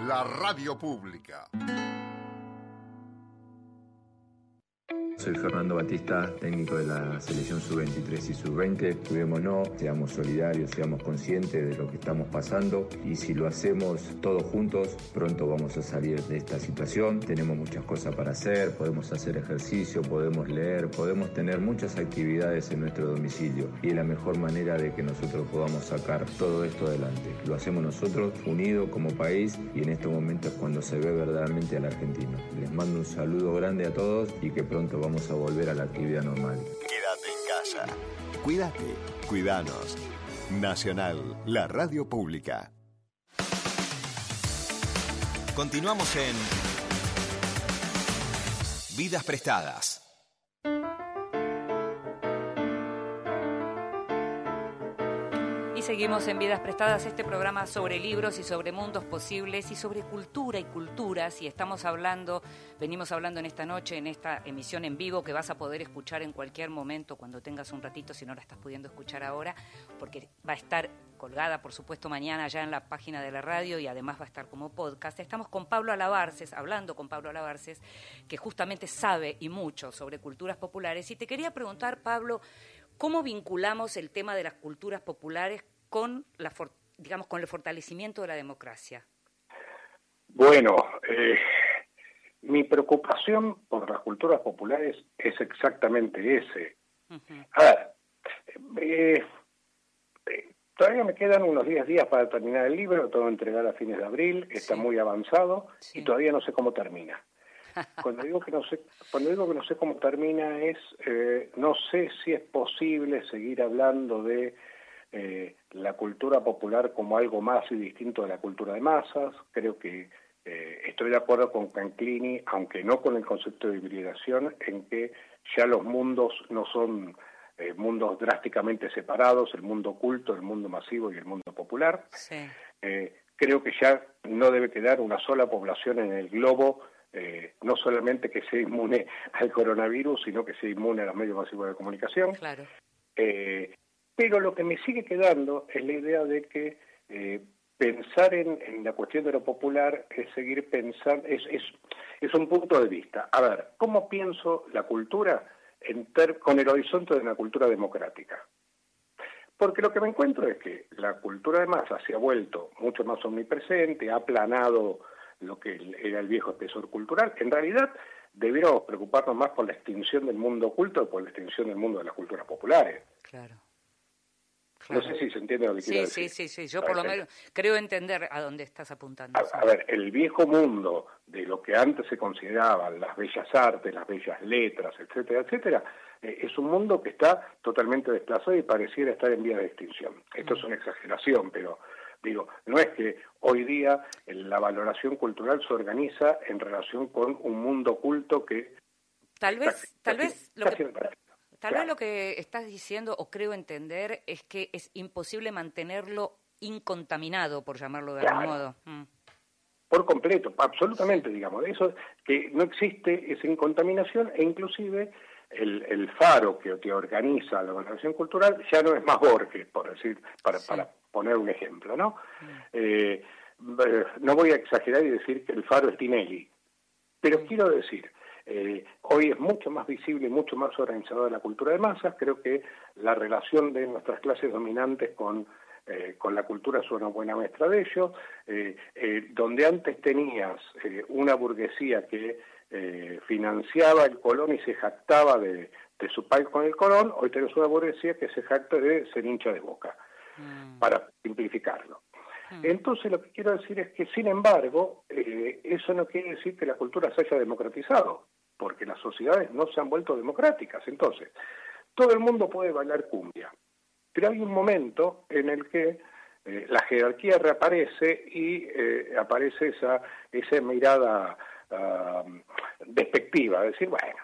Speaker 1: La radio pública.
Speaker 14: Soy Fernando Batista, técnico de la selección sub-23 y sub-20. Cuidémonos, seamos solidarios, seamos conscientes de lo que estamos pasando y si lo hacemos todos juntos, pronto vamos a salir de esta situación. Tenemos muchas cosas para hacer, podemos hacer ejercicio, podemos leer, podemos tener muchas actividades en nuestro domicilio y es la mejor manera de que nosotros podamos sacar todo esto adelante. Lo hacemos nosotros unidos como país y en estos momentos es cuando se ve verdaderamente al argentino. Les mando un saludo grande a todos y que pronto vamos a volver a la actividad normal.
Speaker 10: Quédate en casa. Cuídate, cuidanos. Nacional, la radio pública.
Speaker 4: Continuamos en Vidas prestadas.
Speaker 3: Seguimos en Vidas Prestadas, este programa sobre libros y sobre mundos posibles y sobre cultura y culturas. Y estamos hablando, venimos hablando en esta noche, en esta emisión en vivo que vas a poder escuchar en cualquier momento cuando tengas un ratito, si no la estás pudiendo escuchar ahora, porque va a estar colgada, por supuesto, mañana ya en la página de la radio y además va a estar como podcast. Estamos con Pablo Alabarces, hablando con Pablo Alabarces, que justamente sabe y mucho sobre culturas populares. Y te quería preguntar, Pablo, ¿Cómo vinculamos el tema de las culturas populares con, la, digamos, con el fortalecimiento de la democracia?
Speaker 6: Bueno, eh, mi preocupación por las culturas populares es exactamente ese. A ver, eh, eh, todavía me quedan unos 10 días para terminar el libro, lo tengo que entregar a fines de abril, está muy avanzado y todavía no sé cómo termina. Cuando digo que no sé, cuando digo que no sé cómo termina es, eh, no sé si es posible seguir hablando de eh, la cultura popular como algo más y distinto de la cultura de masas. Creo que eh, estoy de acuerdo con Canclini, aunque no con el concepto de hibridación, en que ya los mundos no son eh, mundos drásticamente separados, el mundo oculto, el mundo masivo y el mundo popular. Eh, creo que ya no debe quedar una sola población en el globo, eh, no solamente que sea inmune al coronavirus, sino que sea inmune a los medios masivos de comunicación.
Speaker 3: Claro.
Speaker 6: Eh, pero lo que me sigue quedando es la idea de que eh, pensar en, la cuestión de lo popular es seguir pensando, es, es, es un punto de vista. A ver, ¿cómo pienso la cultura con el horizonte de una cultura democrática? Porque lo que me encuentro es que la cultura de masa se ha vuelto mucho más omnipresente, ha aplanado lo que era el viejo espesor cultural. En realidad, debiéramos preocuparnos más por la extinción del mundo oculto que por la extinción del mundo de las culturas populares.
Speaker 3: Claro.
Speaker 6: No sé si se entiende lo que
Speaker 3: Sí,
Speaker 6: quiero
Speaker 3: sí,
Speaker 6: decir.
Speaker 3: sí, sí. Yo por lo menos creo entender a dónde estás apuntando.
Speaker 6: A, a ver, el viejo mundo de lo que antes se consideraban las bellas artes, las bellas letras, etcétera, etcétera, eh, es un mundo que está totalmente desplazado y pareciera estar en vía de extinción. Esto es una exageración, pero digo, no es que hoy día la valoración cultural se organiza en relación con un mundo oculto que
Speaker 3: Tal vez, tal vez lo que, Tal vez lo que estás diciendo, o creo entender, es que es imposible mantenerlo incontaminado, por llamarlo de algún modo. Mm.
Speaker 6: Por completo, absolutamente, digamos. Eso que no existe esa incontaminación e inclusive el, faro que te organiza la organización cultural ya no es más Borges, por decir, para, para poner un ejemplo, ¿no? Mm. Eh, eh, no voy a exagerar y decir que el faro es Tinelli, pero mm. quiero decir, eh, hoy es mucho más visible y mucho más organizada la cultura de masas. Creo que la relación de nuestras clases dominantes con, eh, con la cultura es una buena muestra de ello. donde antes tenías una burguesía que financiaba el colón y se jactaba de, su país con el colón, hoy tenemos una burguesía que se jacta de ser hincha de boca, mm. para simplificarlo. Mm. Entonces lo que quiero decir es que, sin embargo, eh, eso no quiere decir que la cultura se haya democratizado, porque las sociedades no se han vuelto democráticas. Entonces, todo el mundo puede bailar cumbia, pero hay un momento en el que eh, la jerarquía reaparece y eh, aparece esa, esa mirada uh, despectiva, decir, bueno,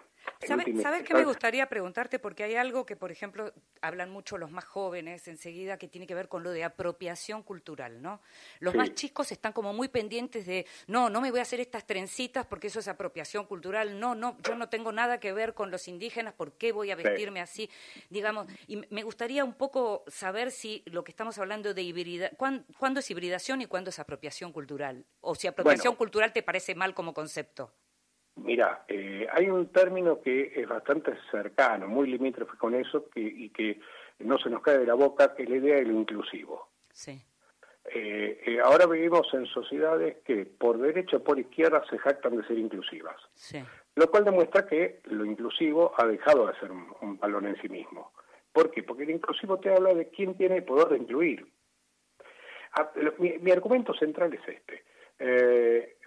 Speaker 3: ¿Sabes qué me gustaría preguntarte? Porque hay algo que, por ejemplo, hablan mucho los más jóvenes enseguida que tiene que ver con lo de apropiación cultural, ¿no? Los más chicos están como muy pendientes de, no, no me voy a hacer estas trencitas porque eso es apropiación cultural, no, no, yo no tengo nada que ver con los indígenas, ¿por qué voy a vestirme así? Digamos, y me gustaría un poco saber si lo que estamos hablando de hibridación, ¿cuándo, es hibridación y cuándo es apropiación cultural? O si apropiación cultural te parece mal como concepto.
Speaker 6: Mira, eh, hay un término que es bastante cercano, muy limítrofe con eso que, y que no se nos cae de la boca, que es la idea de lo inclusivo.
Speaker 3: Sí.
Speaker 6: Eh, eh, ahora vivimos en sociedades que por derecha o por izquierda se jactan de ser inclusivas.
Speaker 3: Sí.
Speaker 6: Lo cual demuestra que lo inclusivo ha dejado de ser un, valor en sí mismo. ¿Por qué? Porque el inclusivo te habla de quién tiene el poder de incluir. Ah, mi, mi, argumento central es este. Eh,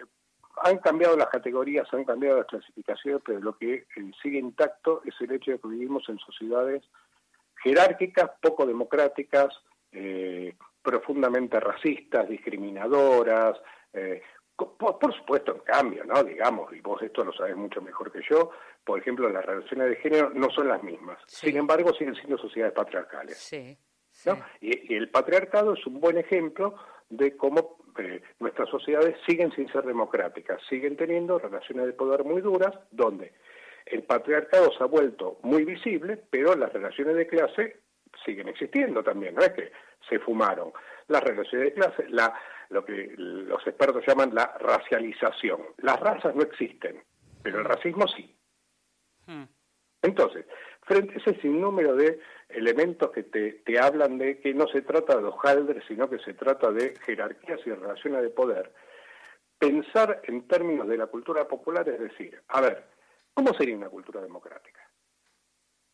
Speaker 6: han cambiado las categorías, han cambiado las clasificaciones, pero lo que eh, sigue intacto es el hecho de que vivimos en sociedades jerárquicas, poco democráticas, eh, profundamente racistas, discriminadoras. Eh, por, supuesto, en cambio, ¿no? Digamos, y vos esto lo sabés mucho mejor que yo, por ejemplo, las relaciones de género no son las mismas. Sin embargo, siguen siendo sociedades patriarcales.
Speaker 3: Sí.
Speaker 6: Y el patriarcado es un buen ejemplo de cómo eh, nuestras sociedades siguen sin ser democráticas, siguen teniendo relaciones de poder muy duras, donde el patriarcado se ha vuelto muy visible, pero las relaciones de clase siguen existiendo también, no es que se fumaron. Las relaciones de clase, la, lo que los expertos llaman la racialización. Las razas no existen, pero el racismo sí. Hmm. Entonces, frente a ese sinnúmero de elementos que te, te hablan de que no se trata de hojaldres, sino que se trata de jerarquías y relaciones de poder, pensar en términos de la cultura popular es decir, a ver, ¿cómo sería una cultura democrática?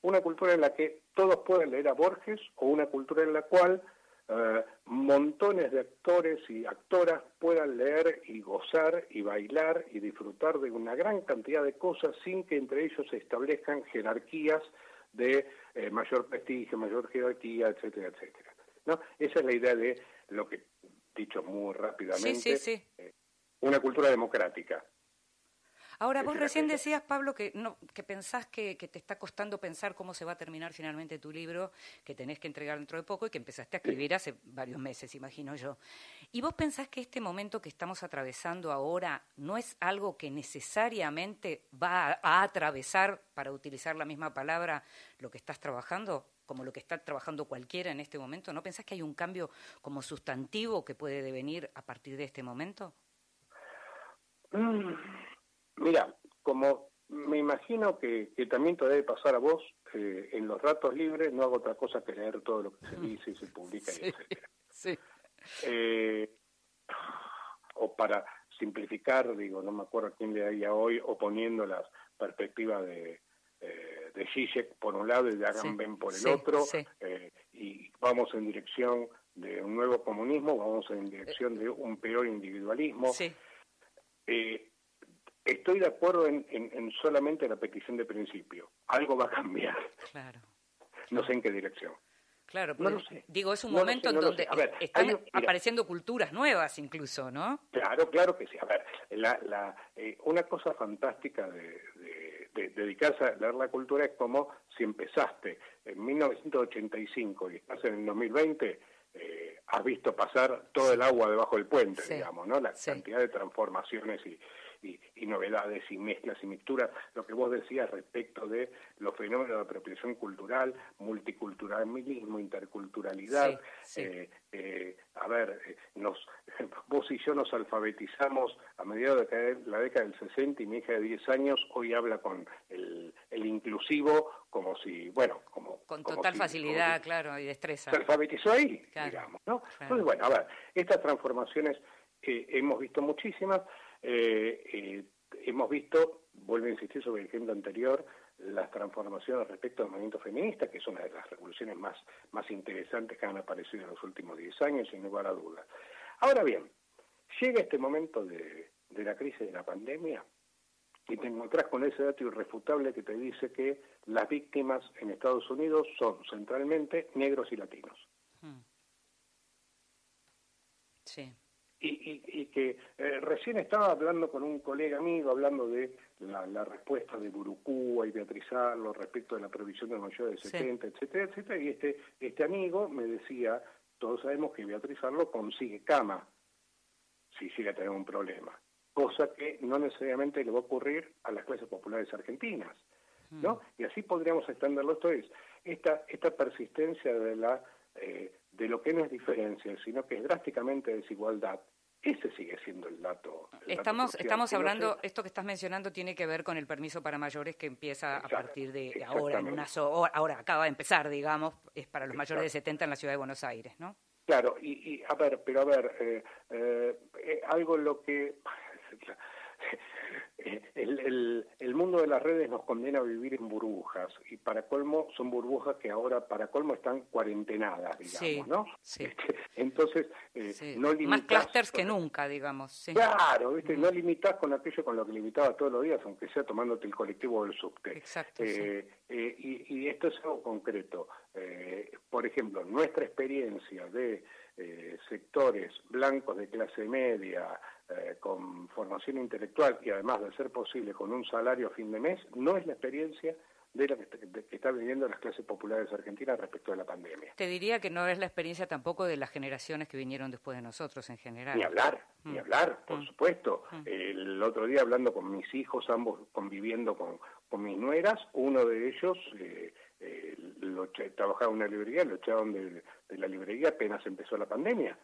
Speaker 6: Una cultura en la que todos pueden leer a Borges o una cultura en la cual eh, montones de actores y actoras puedan leer y gozar y bailar y disfrutar de una gran cantidad de cosas sin que entre ellos se establezcan jerarquías de eh, mayor prestigio, mayor jerarquía, etcétera, etcétera. ¿no? Esa es la idea de lo que, dicho muy rápidamente,
Speaker 3: eh,
Speaker 6: una cultura democrática.
Speaker 3: Ahora, vos recién decías, Pablo, que, no, que pensás que, te está costando pensar cómo se va a terminar finalmente tu libro, que tenés que entregar dentro de poco y que empezaste a escribir hace varios meses, imagino yo. ¿Y vos pensás que este momento que estamos atravesando ahora no es algo que necesariamente va a, atravesar, para utilizar la misma palabra, lo que estás trabajando? como lo que está trabajando cualquiera en este momento? ¿No pensás que hay un cambio como sustantivo que puede devenir a partir de este momento?
Speaker 6: Mm, Mira, como me imagino que, también te debe pasar a vos, eh, en los ratos libres no hago otra cosa que leer todo lo que se dice y se publica, y etcétera.
Speaker 3: Sí.
Speaker 6: Eh, o para simplificar, digo, no me acuerdo a quién le daría hoy, oponiendo las perspectivas de, eh, de Zizek por un lado y de Agamben por el otro, eh, y vamos en dirección de un nuevo comunismo, vamos en dirección de un peor individualismo.
Speaker 3: Sí.
Speaker 6: Eh, estoy de acuerdo en, solamente la petición de principio. Algo va a cambiar.
Speaker 3: Claro.
Speaker 6: No sé en qué dirección.
Speaker 3: Claro, no lo sé. digo, es un momento en donde están apareciendo culturas nuevas incluso, ¿no?
Speaker 6: Claro, claro que sí. A ver, la, la, eh, una cosa fantástica de, dedicarse a leer la cultura es como si empezaste en 1985 y estás en el 2020, eh, has visto pasar todo el agua debajo del puente, digamos, ¿no? La cantidad de transformaciones y, y, novedades y mezclas y mixturas, lo que vos decías respecto de los fenómenos de apropiación cultural, multiculturalismo, interculturalidad. Eh, eh, a ver, eh, nos, vos y yo nos alfabetizamos a mediados de la década del 60 y mi hija de 10 años hoy habla con el, inclusivo como si, bueno, como...
Speaker 3: Con total facilidad, claro, y destreza.
Speaker 6: Se alfabetizó ahí, digamos, ¿no? Entonces, bueno, a ver, estas transformaciones hemos visto muchísimas, eh, hemos visto, vuelvo a insistir sobre el ejemplo anterior, las transformaciones respecto al movimiento feminista, que es una de las revoluciones más, más interesantes que han aparecido en los últimos 10 años, sin lugar a dudas. Ahora bien, llega este momento de, de la crisis de la pandemia y te encontrás con ese dato irrefutable que te dice que las víctimas en Estados Unidos son centralmente negros y latinos. Hmm.
Speaker 3: Sí
Speaker 6: y, y, que eh, recién estaba hablando con un colega amigo, hablando de la, respuesta de Burucúa y Beatriz Arlo respecto de la provisión de mayores de 70, etcétera, etcétera, y este, este amigo me decía, todos sabemos que Beatriz Arlo consigue cama si llega a tener un problema, cosa que no necesariamente le va a ocurrir a las clases populares argentinas, ¿no? Mm. Y así podríamos extenderlo. Esto es, esta, esta persistencia de la... Eh, de lo que no es diferencia, sino que es drásticamente desigualdad, ese sigue siendo el dato.
Speaker 3: estamos estamos hablando, esto que estás mencionando tiene que ver con el permiso para mayores que empieza a partir de ahora, en una ahora acaba de empezar, digamos, es para los mayores de 70 en la ciudad de Buenos Aires, ¿no?
Speaker 6: Claro, y, a ver, pero a ver, eh, eh, eh algo lo que el, el, mundo de las redes nos condena a vivir en burbujas y para colmo son burbujas que ahora para colmo están cuarentenadas, digamos, ¿no? Este, entonces, eh, no
Speaker 3: Más clusters que nunca, digamos.
Speaker 6: Claro, ¿viste? no limitas con aquello con lo que limitabas todos los días, aunque sea tomándote el colectivo del subte.
Speaker 3: Exacto.
Speaker 6: Eh, eh, y, y, esto es algo concreto. por ejemplo, nuestra experiencia de sectores blancos de clase media, eh, con formación intelectual y además de ser posible con un salario a fin de mes, no es la experiencia de lo que, está viviendo las clases populares argentinas respecto a la pandemia.
Speaker 3: Te diría que no es la experiencia tampoco de las generaciones que vinieron después de nosotros en general.
Speaker 6: Ni hablar, ni mm. hablar, por mm. supuesto. Mm. El otro día hablando con mis hijos, ambos conviviendo con, con mis nueras, uno de ellos eh, eh, lo, trabajaba en una librería, lo echaron de, de la librería apenas empezó la pandemia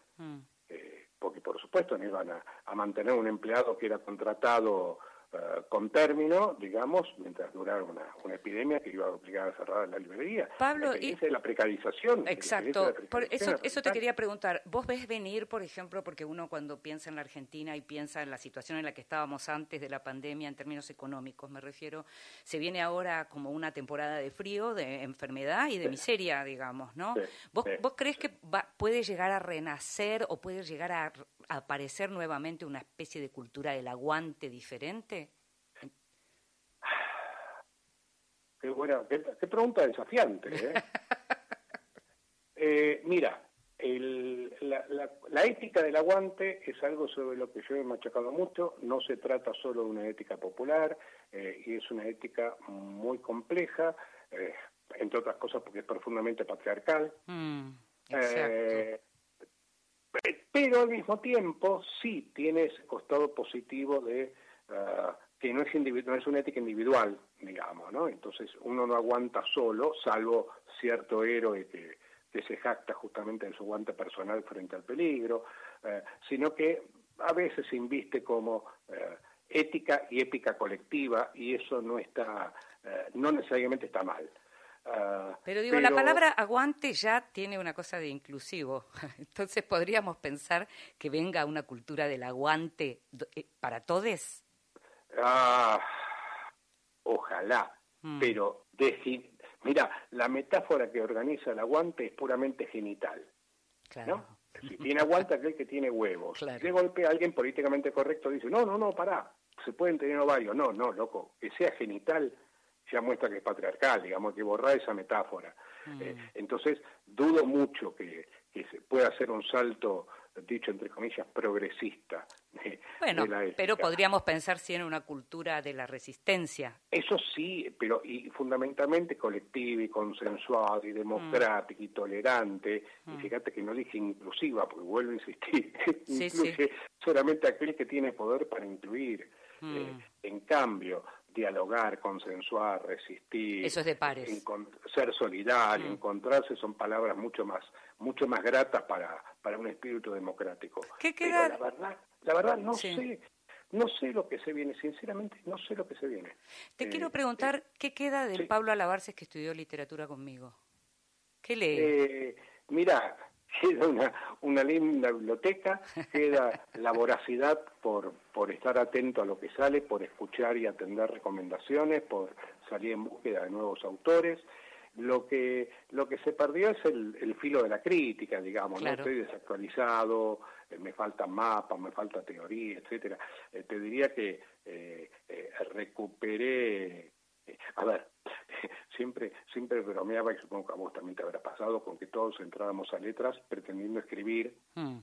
Speaker 6: porque por supuesto no iban a, mantener un empleado que era contratado eh, con término, digamos, mientras durara una, una, epidemia que iba a obligar a cerrar la librería.
Speaker 3: Pablo,
Speaker 6: la y... la precarización.
Speaker 3: Exacto, por eso, eso te quería preguntar. ¿Vos ves venir, por ejemplo, porque uno cuando piensa en la Argentina y piensa en la situación en la que estábamos antes de la pandemia en términos económicos, me refiero, se viene ahora como una temporada de frío, de enfermedad y de miseria, digamos, ¿no? ¿Vos, ¿Vos crees que puede llegar a renacer o puede llegar a aparecer nuevamente una especie de cultura del aguante diferente?
Speaker 6: Qué, buena, qué, pregunta desafiante. ¿eh? eh mira, el, la, la, ética del aguante es algo sobre lo que yo he machacado mucho. No se trata solo de una ética popular eh, y es una ética muy compleja, entre otras cosas porque es profundamente patriarcal.
Speaker 3: Mm,
Speaker 6: pero al mismo tiempo sí tiene ese costado positivo de ah, que no es, no es una ética individual, digamos, ¿no? Entonces uno no aguanta solo, salvo cierto héroe que, se jacta justamente en su aguante personal frente al peligro, eh, sino que a veces se inviste como eh, ética y épica colectiva y eso no está, eh, no necesariamente está mal.
Speaker 3: Ah, pero digo, la palabra aguante ya tiene una cosa de inclusivo. Entonces podríamos pensar que venga una cultura del aguante eh, para todos.
Speaker 6: Ah, ojalá, mm. pero mira, la metáfora que organiza el aguante es puramente genital. Claro. Si tiene aguante aquel que tiene huevos. Claro. De golpe alguien políticamente correcto dice, no, no, no, pará, se pueden tener ovarios. No, no, loco, que sea genital ya muestra que es patriarcal, digamos, que borrar esa metáfora. Mm. Eh, entonces, dudo mucho que, se pueda hacer un salto, dicho entre comillas, progresista,
Speaker 3: bueno, pero podríamos pensar si en una cultura de la resistencia.
Speaker 6: Eso sí, pero y fundamentalmente colectiva y consensuada y democrática y tolerante. Y mm. fíjate que no dije inclusiva, porque vuelvo a insistir, incluye solamente aquel que tiene poder para incluir. Mm. Eh, en cambio, dialogar, consensuar, resistir.
Speaker 3: Eso es de pares.
Speaker 6: Ser solidario, mm. encontrarse son palabras mucho más, mucho más gratas para, para un espíritu democrático.
Speaker 3: ¿Qué queda?
Speaker 6: la verdad, la verdad no sé. No sé lo que se viene, sinceramente no sé lo que se viene.
Speaker 3: Te quiero eh, preguntar, eh, ¿qué queda del Pablo Alabarces que estudió literatura conmigo? ¿Qué lee?
Speaker 6: Eh, mira, queda una, una linda biblioteca, queda la voracidad por, por estar atento a lo que sale, por escuchar y atender recomendaciones, por salir en búsqueda de nuevos autores. Lo que, lo que se perdió es el, el filo de la crítica, digamos, ¿no? Estoy desactualizado, eh, me faltan mapas, me falta teoría, etcétera. Eh, te diría que eh, recuperé a ver, siempre, siempre bromeaba, y supongo que a vos también te habrá pasado, con que todos entrábamos a letras pretendiendo escribir, mm.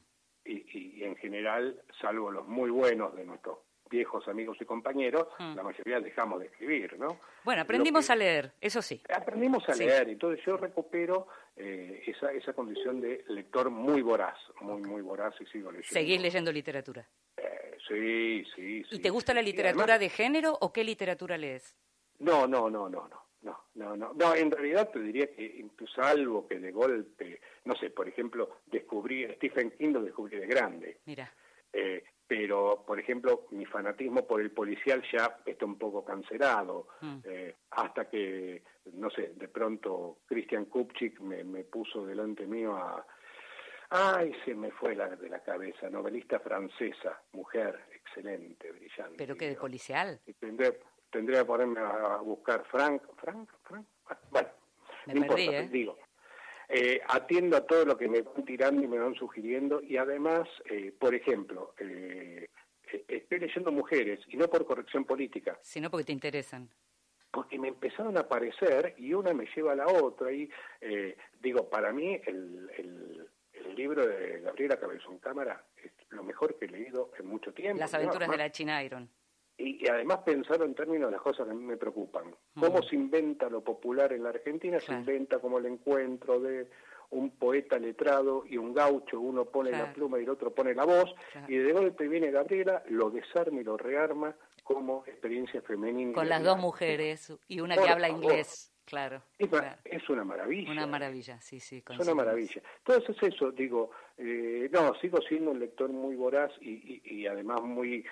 Speaker 6: y, y, en general, salvo los muy buenos de nuestros viejos amigos y compañeros, mm. la mayoría dejamos de escribir, ¿no?
Speaker 3: Bueno, aprendimos a leer, eso sí.
Speaker 6: Aprendimos a leer, entonces yo recupero eh, esa, esa condición de lector muy voraz, muy, muy voraz y sigo leyendo.
Speaker 3: ¿Seguís leyendo literatura?
Speaker 6: Eh, sí, sí,
Speaker 3: sí. ¿Y te gusta la literatura de género o qué literatura lees?
Speaker 6: No, no, no, no, no. No, no, no. No, en realidad te diría que, salvo que de golpe, no sé, por ejemplo, descubrí Stephen King, lo descubrí de grande.
Speaker 3: Mira.
Speaker 6: Eh, pero, por ejemplo, mi fanatismo por el policial ya está un poco cancelado, mm. eh, hasta que, no sé, de pronto Christian Kupchik me, me puso delante mío a... Ay, se me fue la, de la cabeza, novelista francesa, mujer, excelente, brillante.
Speaker 3: ¿Pero qué, de policial?
Speaker 6: Tendría que ponerme a buscar Frank, Frank, Frank, bueno, no importa, ¿eh? digo. Eh, atiendo a todo lo que me van tirando y me van sugiriendo y además, eh, por ejemplo, eh, estoy leyendo mujeres y no por corrección política.
Speaker 3: Sino porque te interesan.
Speaker 6: Porque me empezaron a aparecer y una me lleva a la otra y digo, para mí el, el, libro de Gabriela Cabezón Cámara es lo mejor que he leído en mucho tiempo.
Speaker 3: Las aventuras de la China Iron
Speaker 6: y, además pensar en términos de las cosas que a mí me preocupan. ¿Cómo se inventa lo popular en la Argentina? Se inventa como el encuentro de un poeta letrado y un gaucho, uno pone la pluma y el otro pone la voz, y de golpe viene Gabriela, lo desarma y lo rearma como experiencia femenina.
Speaker 3: Con las dos mujeres y una que habla inglés. Claro,
Speaker 6: es, una maravilla.
Speaker 3: Una maravilla, sí, sí.
Speaker 6: Es una maravilla. Entonces eso, digo, eh, no, sigo siendo un lector muy voraz y, y, además muy...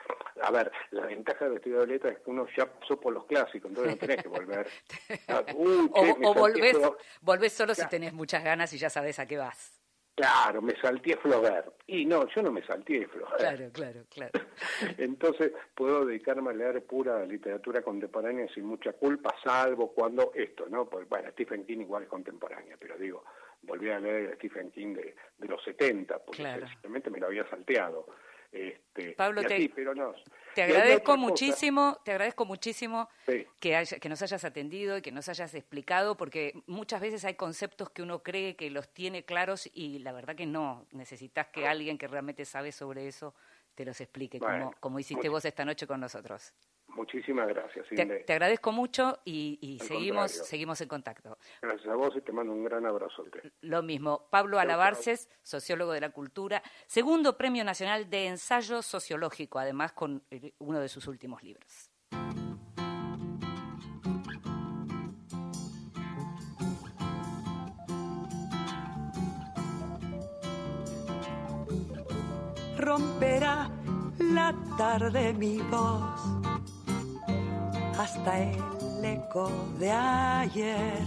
Speaker 6: A ver, la ventaja de estudiar letras es que uno ya pasó por los clásicos, entonces no tenés que volver.
Speaker 3: Ah, o, volvés, volvés, solo si tenés muchas ganas y ya sabes a qué vas.
Speaker 6: Claro, me salté Flaubert. Y no, yo no me salté Flaubert.
Speaker 3: Claro, claro, claro.
Speaker 6: Entonces puedo dedicarme a leer pura literatura contemporánea sin mucha culpa, salvo cuando esto, ¿no? Pues, bueno, Stephen King igual es contemporánea, pero digo, volví a leer a Stephen King de, de los 70, porque simplemente me lo había salteado. Este,
Speaker 3: Pablo, te, pero no. te agradezco muchísimo, te agradezco muchísimo que, que nos hayas atendido y que nos hayas explicado, porque muchas veces hay conceptos que uno cree que los tiene claros y la verdad que no. Necesitas que alguien que realmente sabe sobre eso te los explique, como, como hiciste vos esta noche con nosotros.
Speaker 6: Muchísimas gracias.
Speaker 3: Te, agradezco mucho y, seguimos, seguimos en contacto.
Speaker 6: Gracias a vos y te mando un gran abrazo.
Speaker 3: Lo mismo. Pablo Alabarces, sociólogo de la cultura, segundo Premio Nacional de Ensayo Sociológico, además con eh, uno de sus últimos libros.
Speaker 15: Romperá la tarde mi voz hasta el eco de ayer.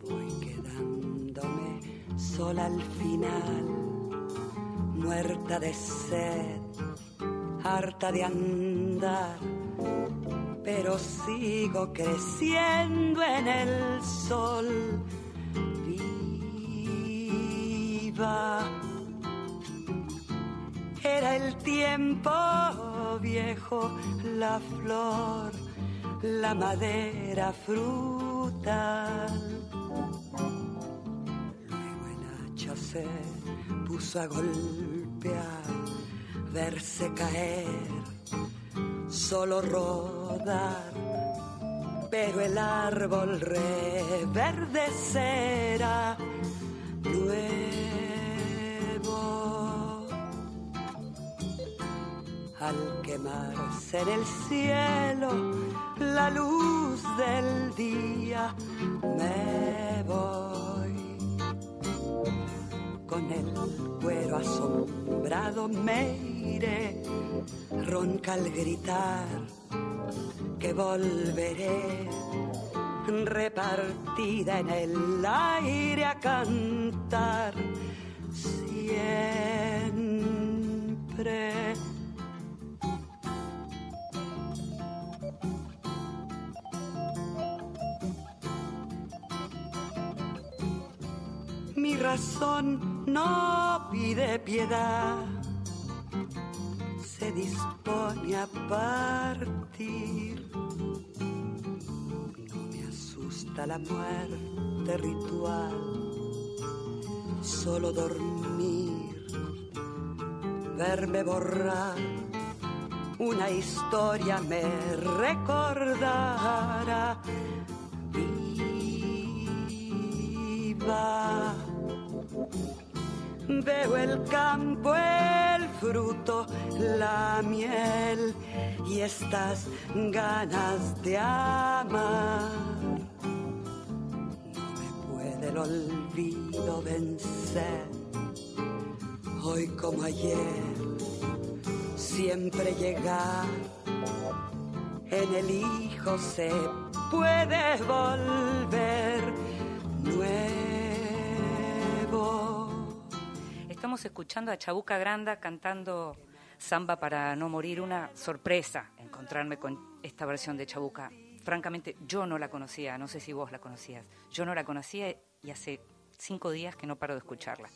Speaker 15: Voy quedándome sola al final, muerta de sed, harta de andar, pero sigo creciendo en el sol. Viva. Era el tiempo viejo, la flor, la madera frutal. Luego el hacha se puso a golpear verse caer, solo rodar, pero el árbol reverdecerá nuevo. Al quemarse en el cielo la luz del día, me voy con el cuero asombrado me iré, ronca al gritar que volveré, repartida en el aire a cantar siempre. Razón no pide piedad, se dispone a partir. No me asusta la muerte ritual, solo dormir, verme borrar. Una historia me recordará viva. Veo el campo, el fruto, la miel y estas ganas de amar. No me puede el olvido vencer. Hoy como ayer, siempre llegar. En el hijo se puede volver nuevo.
Speaker 3: Estamos escuchando a Chabuca Granda cantando Samba para no morir. Una sorpresa encontrarme con esta versión de Chabuca. Francamente, yo no la conocía, no sé si vos la conocías. Yo no la conocía y hace cinco días que no paro de escucharla.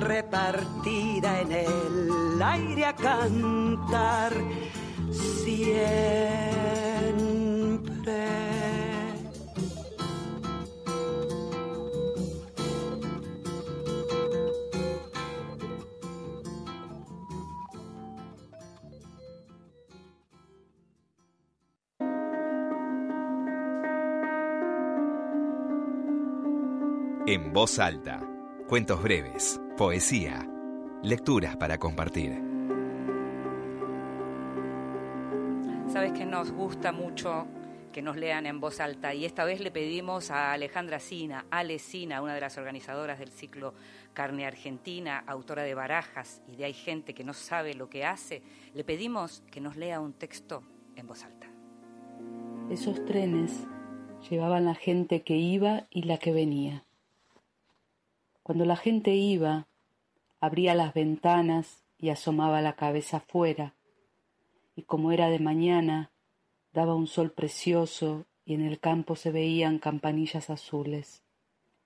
Speaker 15: Repartida en el aire a cantar.
Speaker 4: En voz alta, cuentos breves, poesía, lecturas para compartir.
Speaker 3: Sabes que nos gusta mucho que nos lean en voz alta y esta vez le pedimos a Alejandra Sina, Ale Sina, una de las organizadoras del ciclo Carne Argentina, autora de Barajas y de Hay gente que no sabe lo que hace, le pedimos que nos lea un texto en voz alta.
Speaker 16: Esos trenes llevaban la gente que iba y la que venía. Cuando la gente iba, abría las ventanas y asomaba la cabeza afuera, y como era de mañana, daba un sol precioso y en el campo se veían campanillas azules.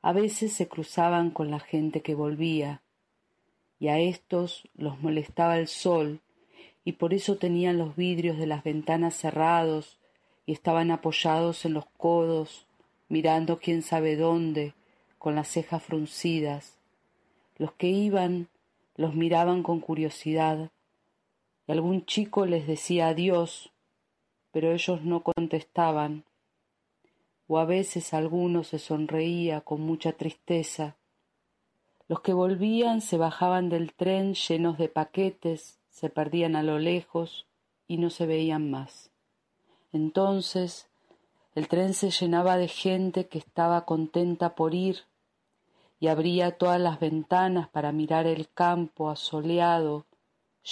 Speaker 16: A veces se cruzaban con la gente que volvía, y a estos los molestaba el sol, y por eso tenían los vidrios de las ventanas cerrados y estaban apoyados en los codos, mirando quién sabe dónde, con las cejas fruncidas. Los que iban los miraban con curiosidad, y algún chico les decía adiós, pero ellos no contestaban, o a veces alguno se sonreía con mucha tristeza. Los que volvían se bajaban del tren llenos de paquetes, se perdían a lo lejos y no se veían más. Entonces el tren se llenaba de gente que estaba contenta por ir y abría todas las ventanas para mirar el campo asoleado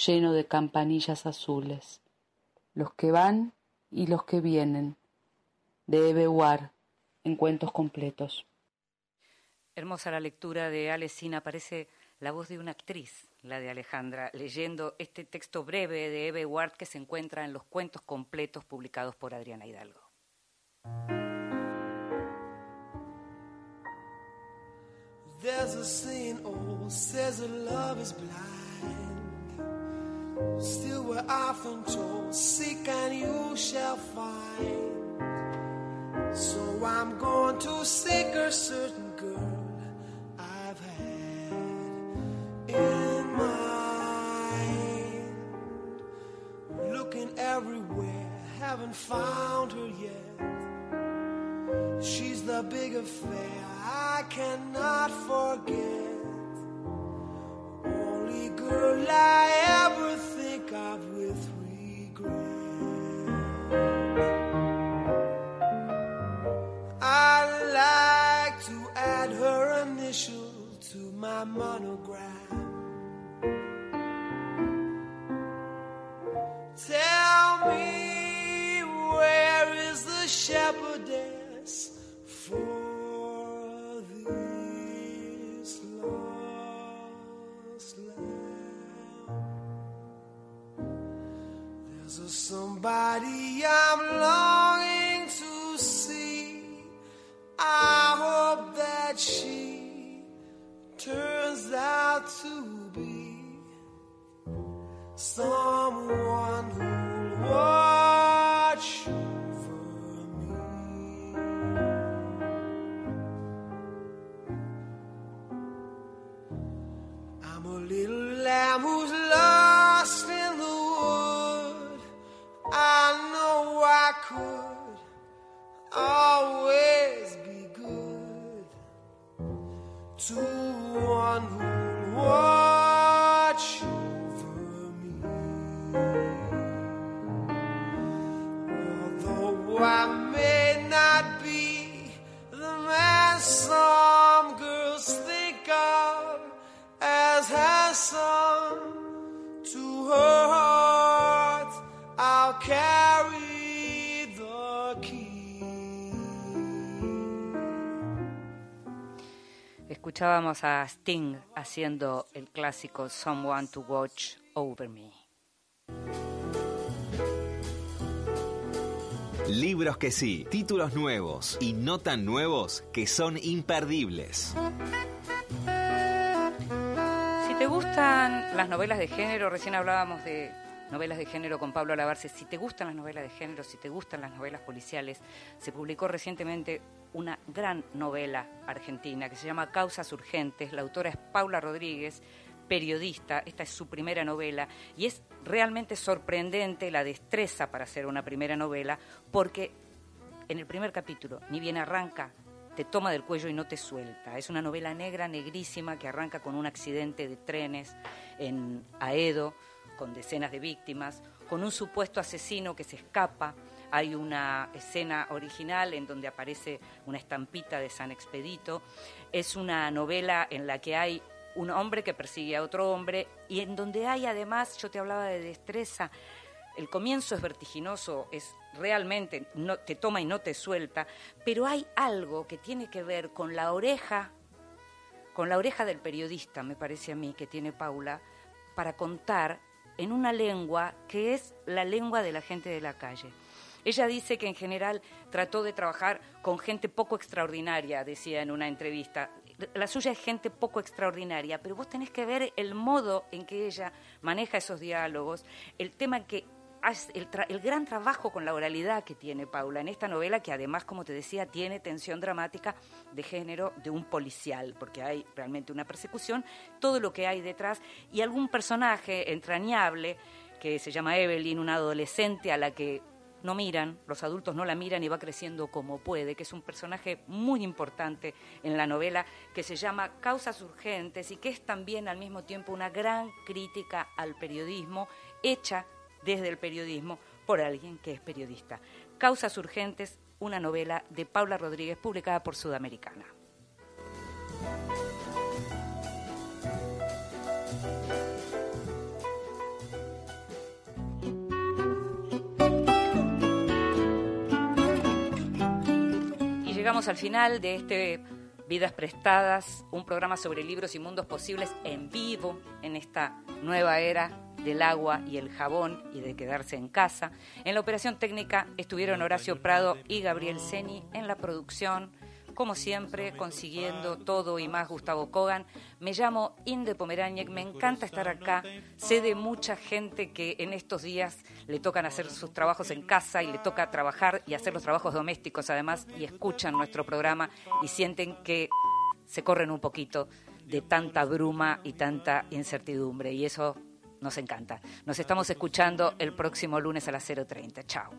Speaker 16: lleno de campanillas azules. Los que van y los que vienen, de Eve War, en cuentos completos.
Speaker 3: Hermosa la lectura de Alesina, parece la voz de una actriz, la de Alejandra, leyendo este texto breve de Eve Ward que se encuentra en los cuentos completos publicados por Adriana Hidalgo.
Speaker 17: There's a saying, oh, says that love is blind. Still, we're often told, seek and you shall find. So I'm going to seek a certain
Speaker 3: Escuchábamos a Sting haciendo el clásico Someone to Watch Over Me.
Speaker 4: Libros que sí, títulos nuevos y no tan nuevos que son imperdibles.
Speaker 3: Si te gustan las novelas de género, recién hablábamos de novelas de género con Pablo Alabarce, si te gustan las novelas de género, si te gustan las novelas policiales, se publicó recientemente una gran novela argentina que se llama Causas Urgentes, la autora es Paula Rodríguez, periodista, esta es su primera novela y es realmente sorprendente la destreza para hacer una primera novela porque en el primer capítulo, ni bien arranca, te toma del cuello y no te suelta. Es una novela negra, negrísima, que arranca con un accidente de trenes en Aedo, con decenas de víctimas, con un supuesto asesino que se escapa. Hay una escena original en donde aparece una estampita de San Expedito. Es una novela en la que hay un hombre que persigue a otro hombre y en donde hay además, yo te hablaba de destreza, el comienzo es vertiginoso, es realmente, te toma y no te suelta, pero hay algo que tiene que ver con la oreja, con la oreja del periodista, me parece a mí, que tiene Paula, para contar en una lengua que es la lengua de la gente de la calle. Ella dice que en general trató de trabajar con gente poco extraordinaria, decía en una entrevista. La suya es gente poco extraordinaria, pero vos tenés que ver el modo en que ella maneja esos diálogos, el tema que el, gran trabajo con la oralidad que tiene Paula en esta novela, que además, como te decía, tiene tensión dramática de género de un policial, porque hay realmente una persecución, todo lo que hay detrás y algún personaje entrañable que se llama Evelyn, una adolescente a la que no miran, los adultos no la miran y va creciendo como puede, que es un personaje muy importante en la novela que se llama Causas Urgentes y que es también al mismo tiempo una gran crítica al periodismo hecha desde el periodismo por alguien que es periodista. Causas Urgentes, una novela de Paula Rodríguez publicada por Sudamericana. Y llegamos al final de este Vidas Prestadas, un programa sobre libros y mundos posibles en vivo en esta nueva era del agua y el jabón y de quedarse en casa. En la operación técnica estuvieron Horacio Prado y Gabriel Seni en la producción como siempre, consiguiendo todo y más Gustavo Kogan. Me llamo Inde Pomeráñez, me encanta estar acá. Sé de mucha gente que en estos días le tocan hacer sus trabajos en casa y le toca trabajar y hacer los trabajos domésticos además y escuchan nuestro programa y sienten que se corren un poquito de tanta bruma y tanta incertidumbre y eso nos encanta. Nos estamos escuchando el próximo lunes a las 0.30. Chao.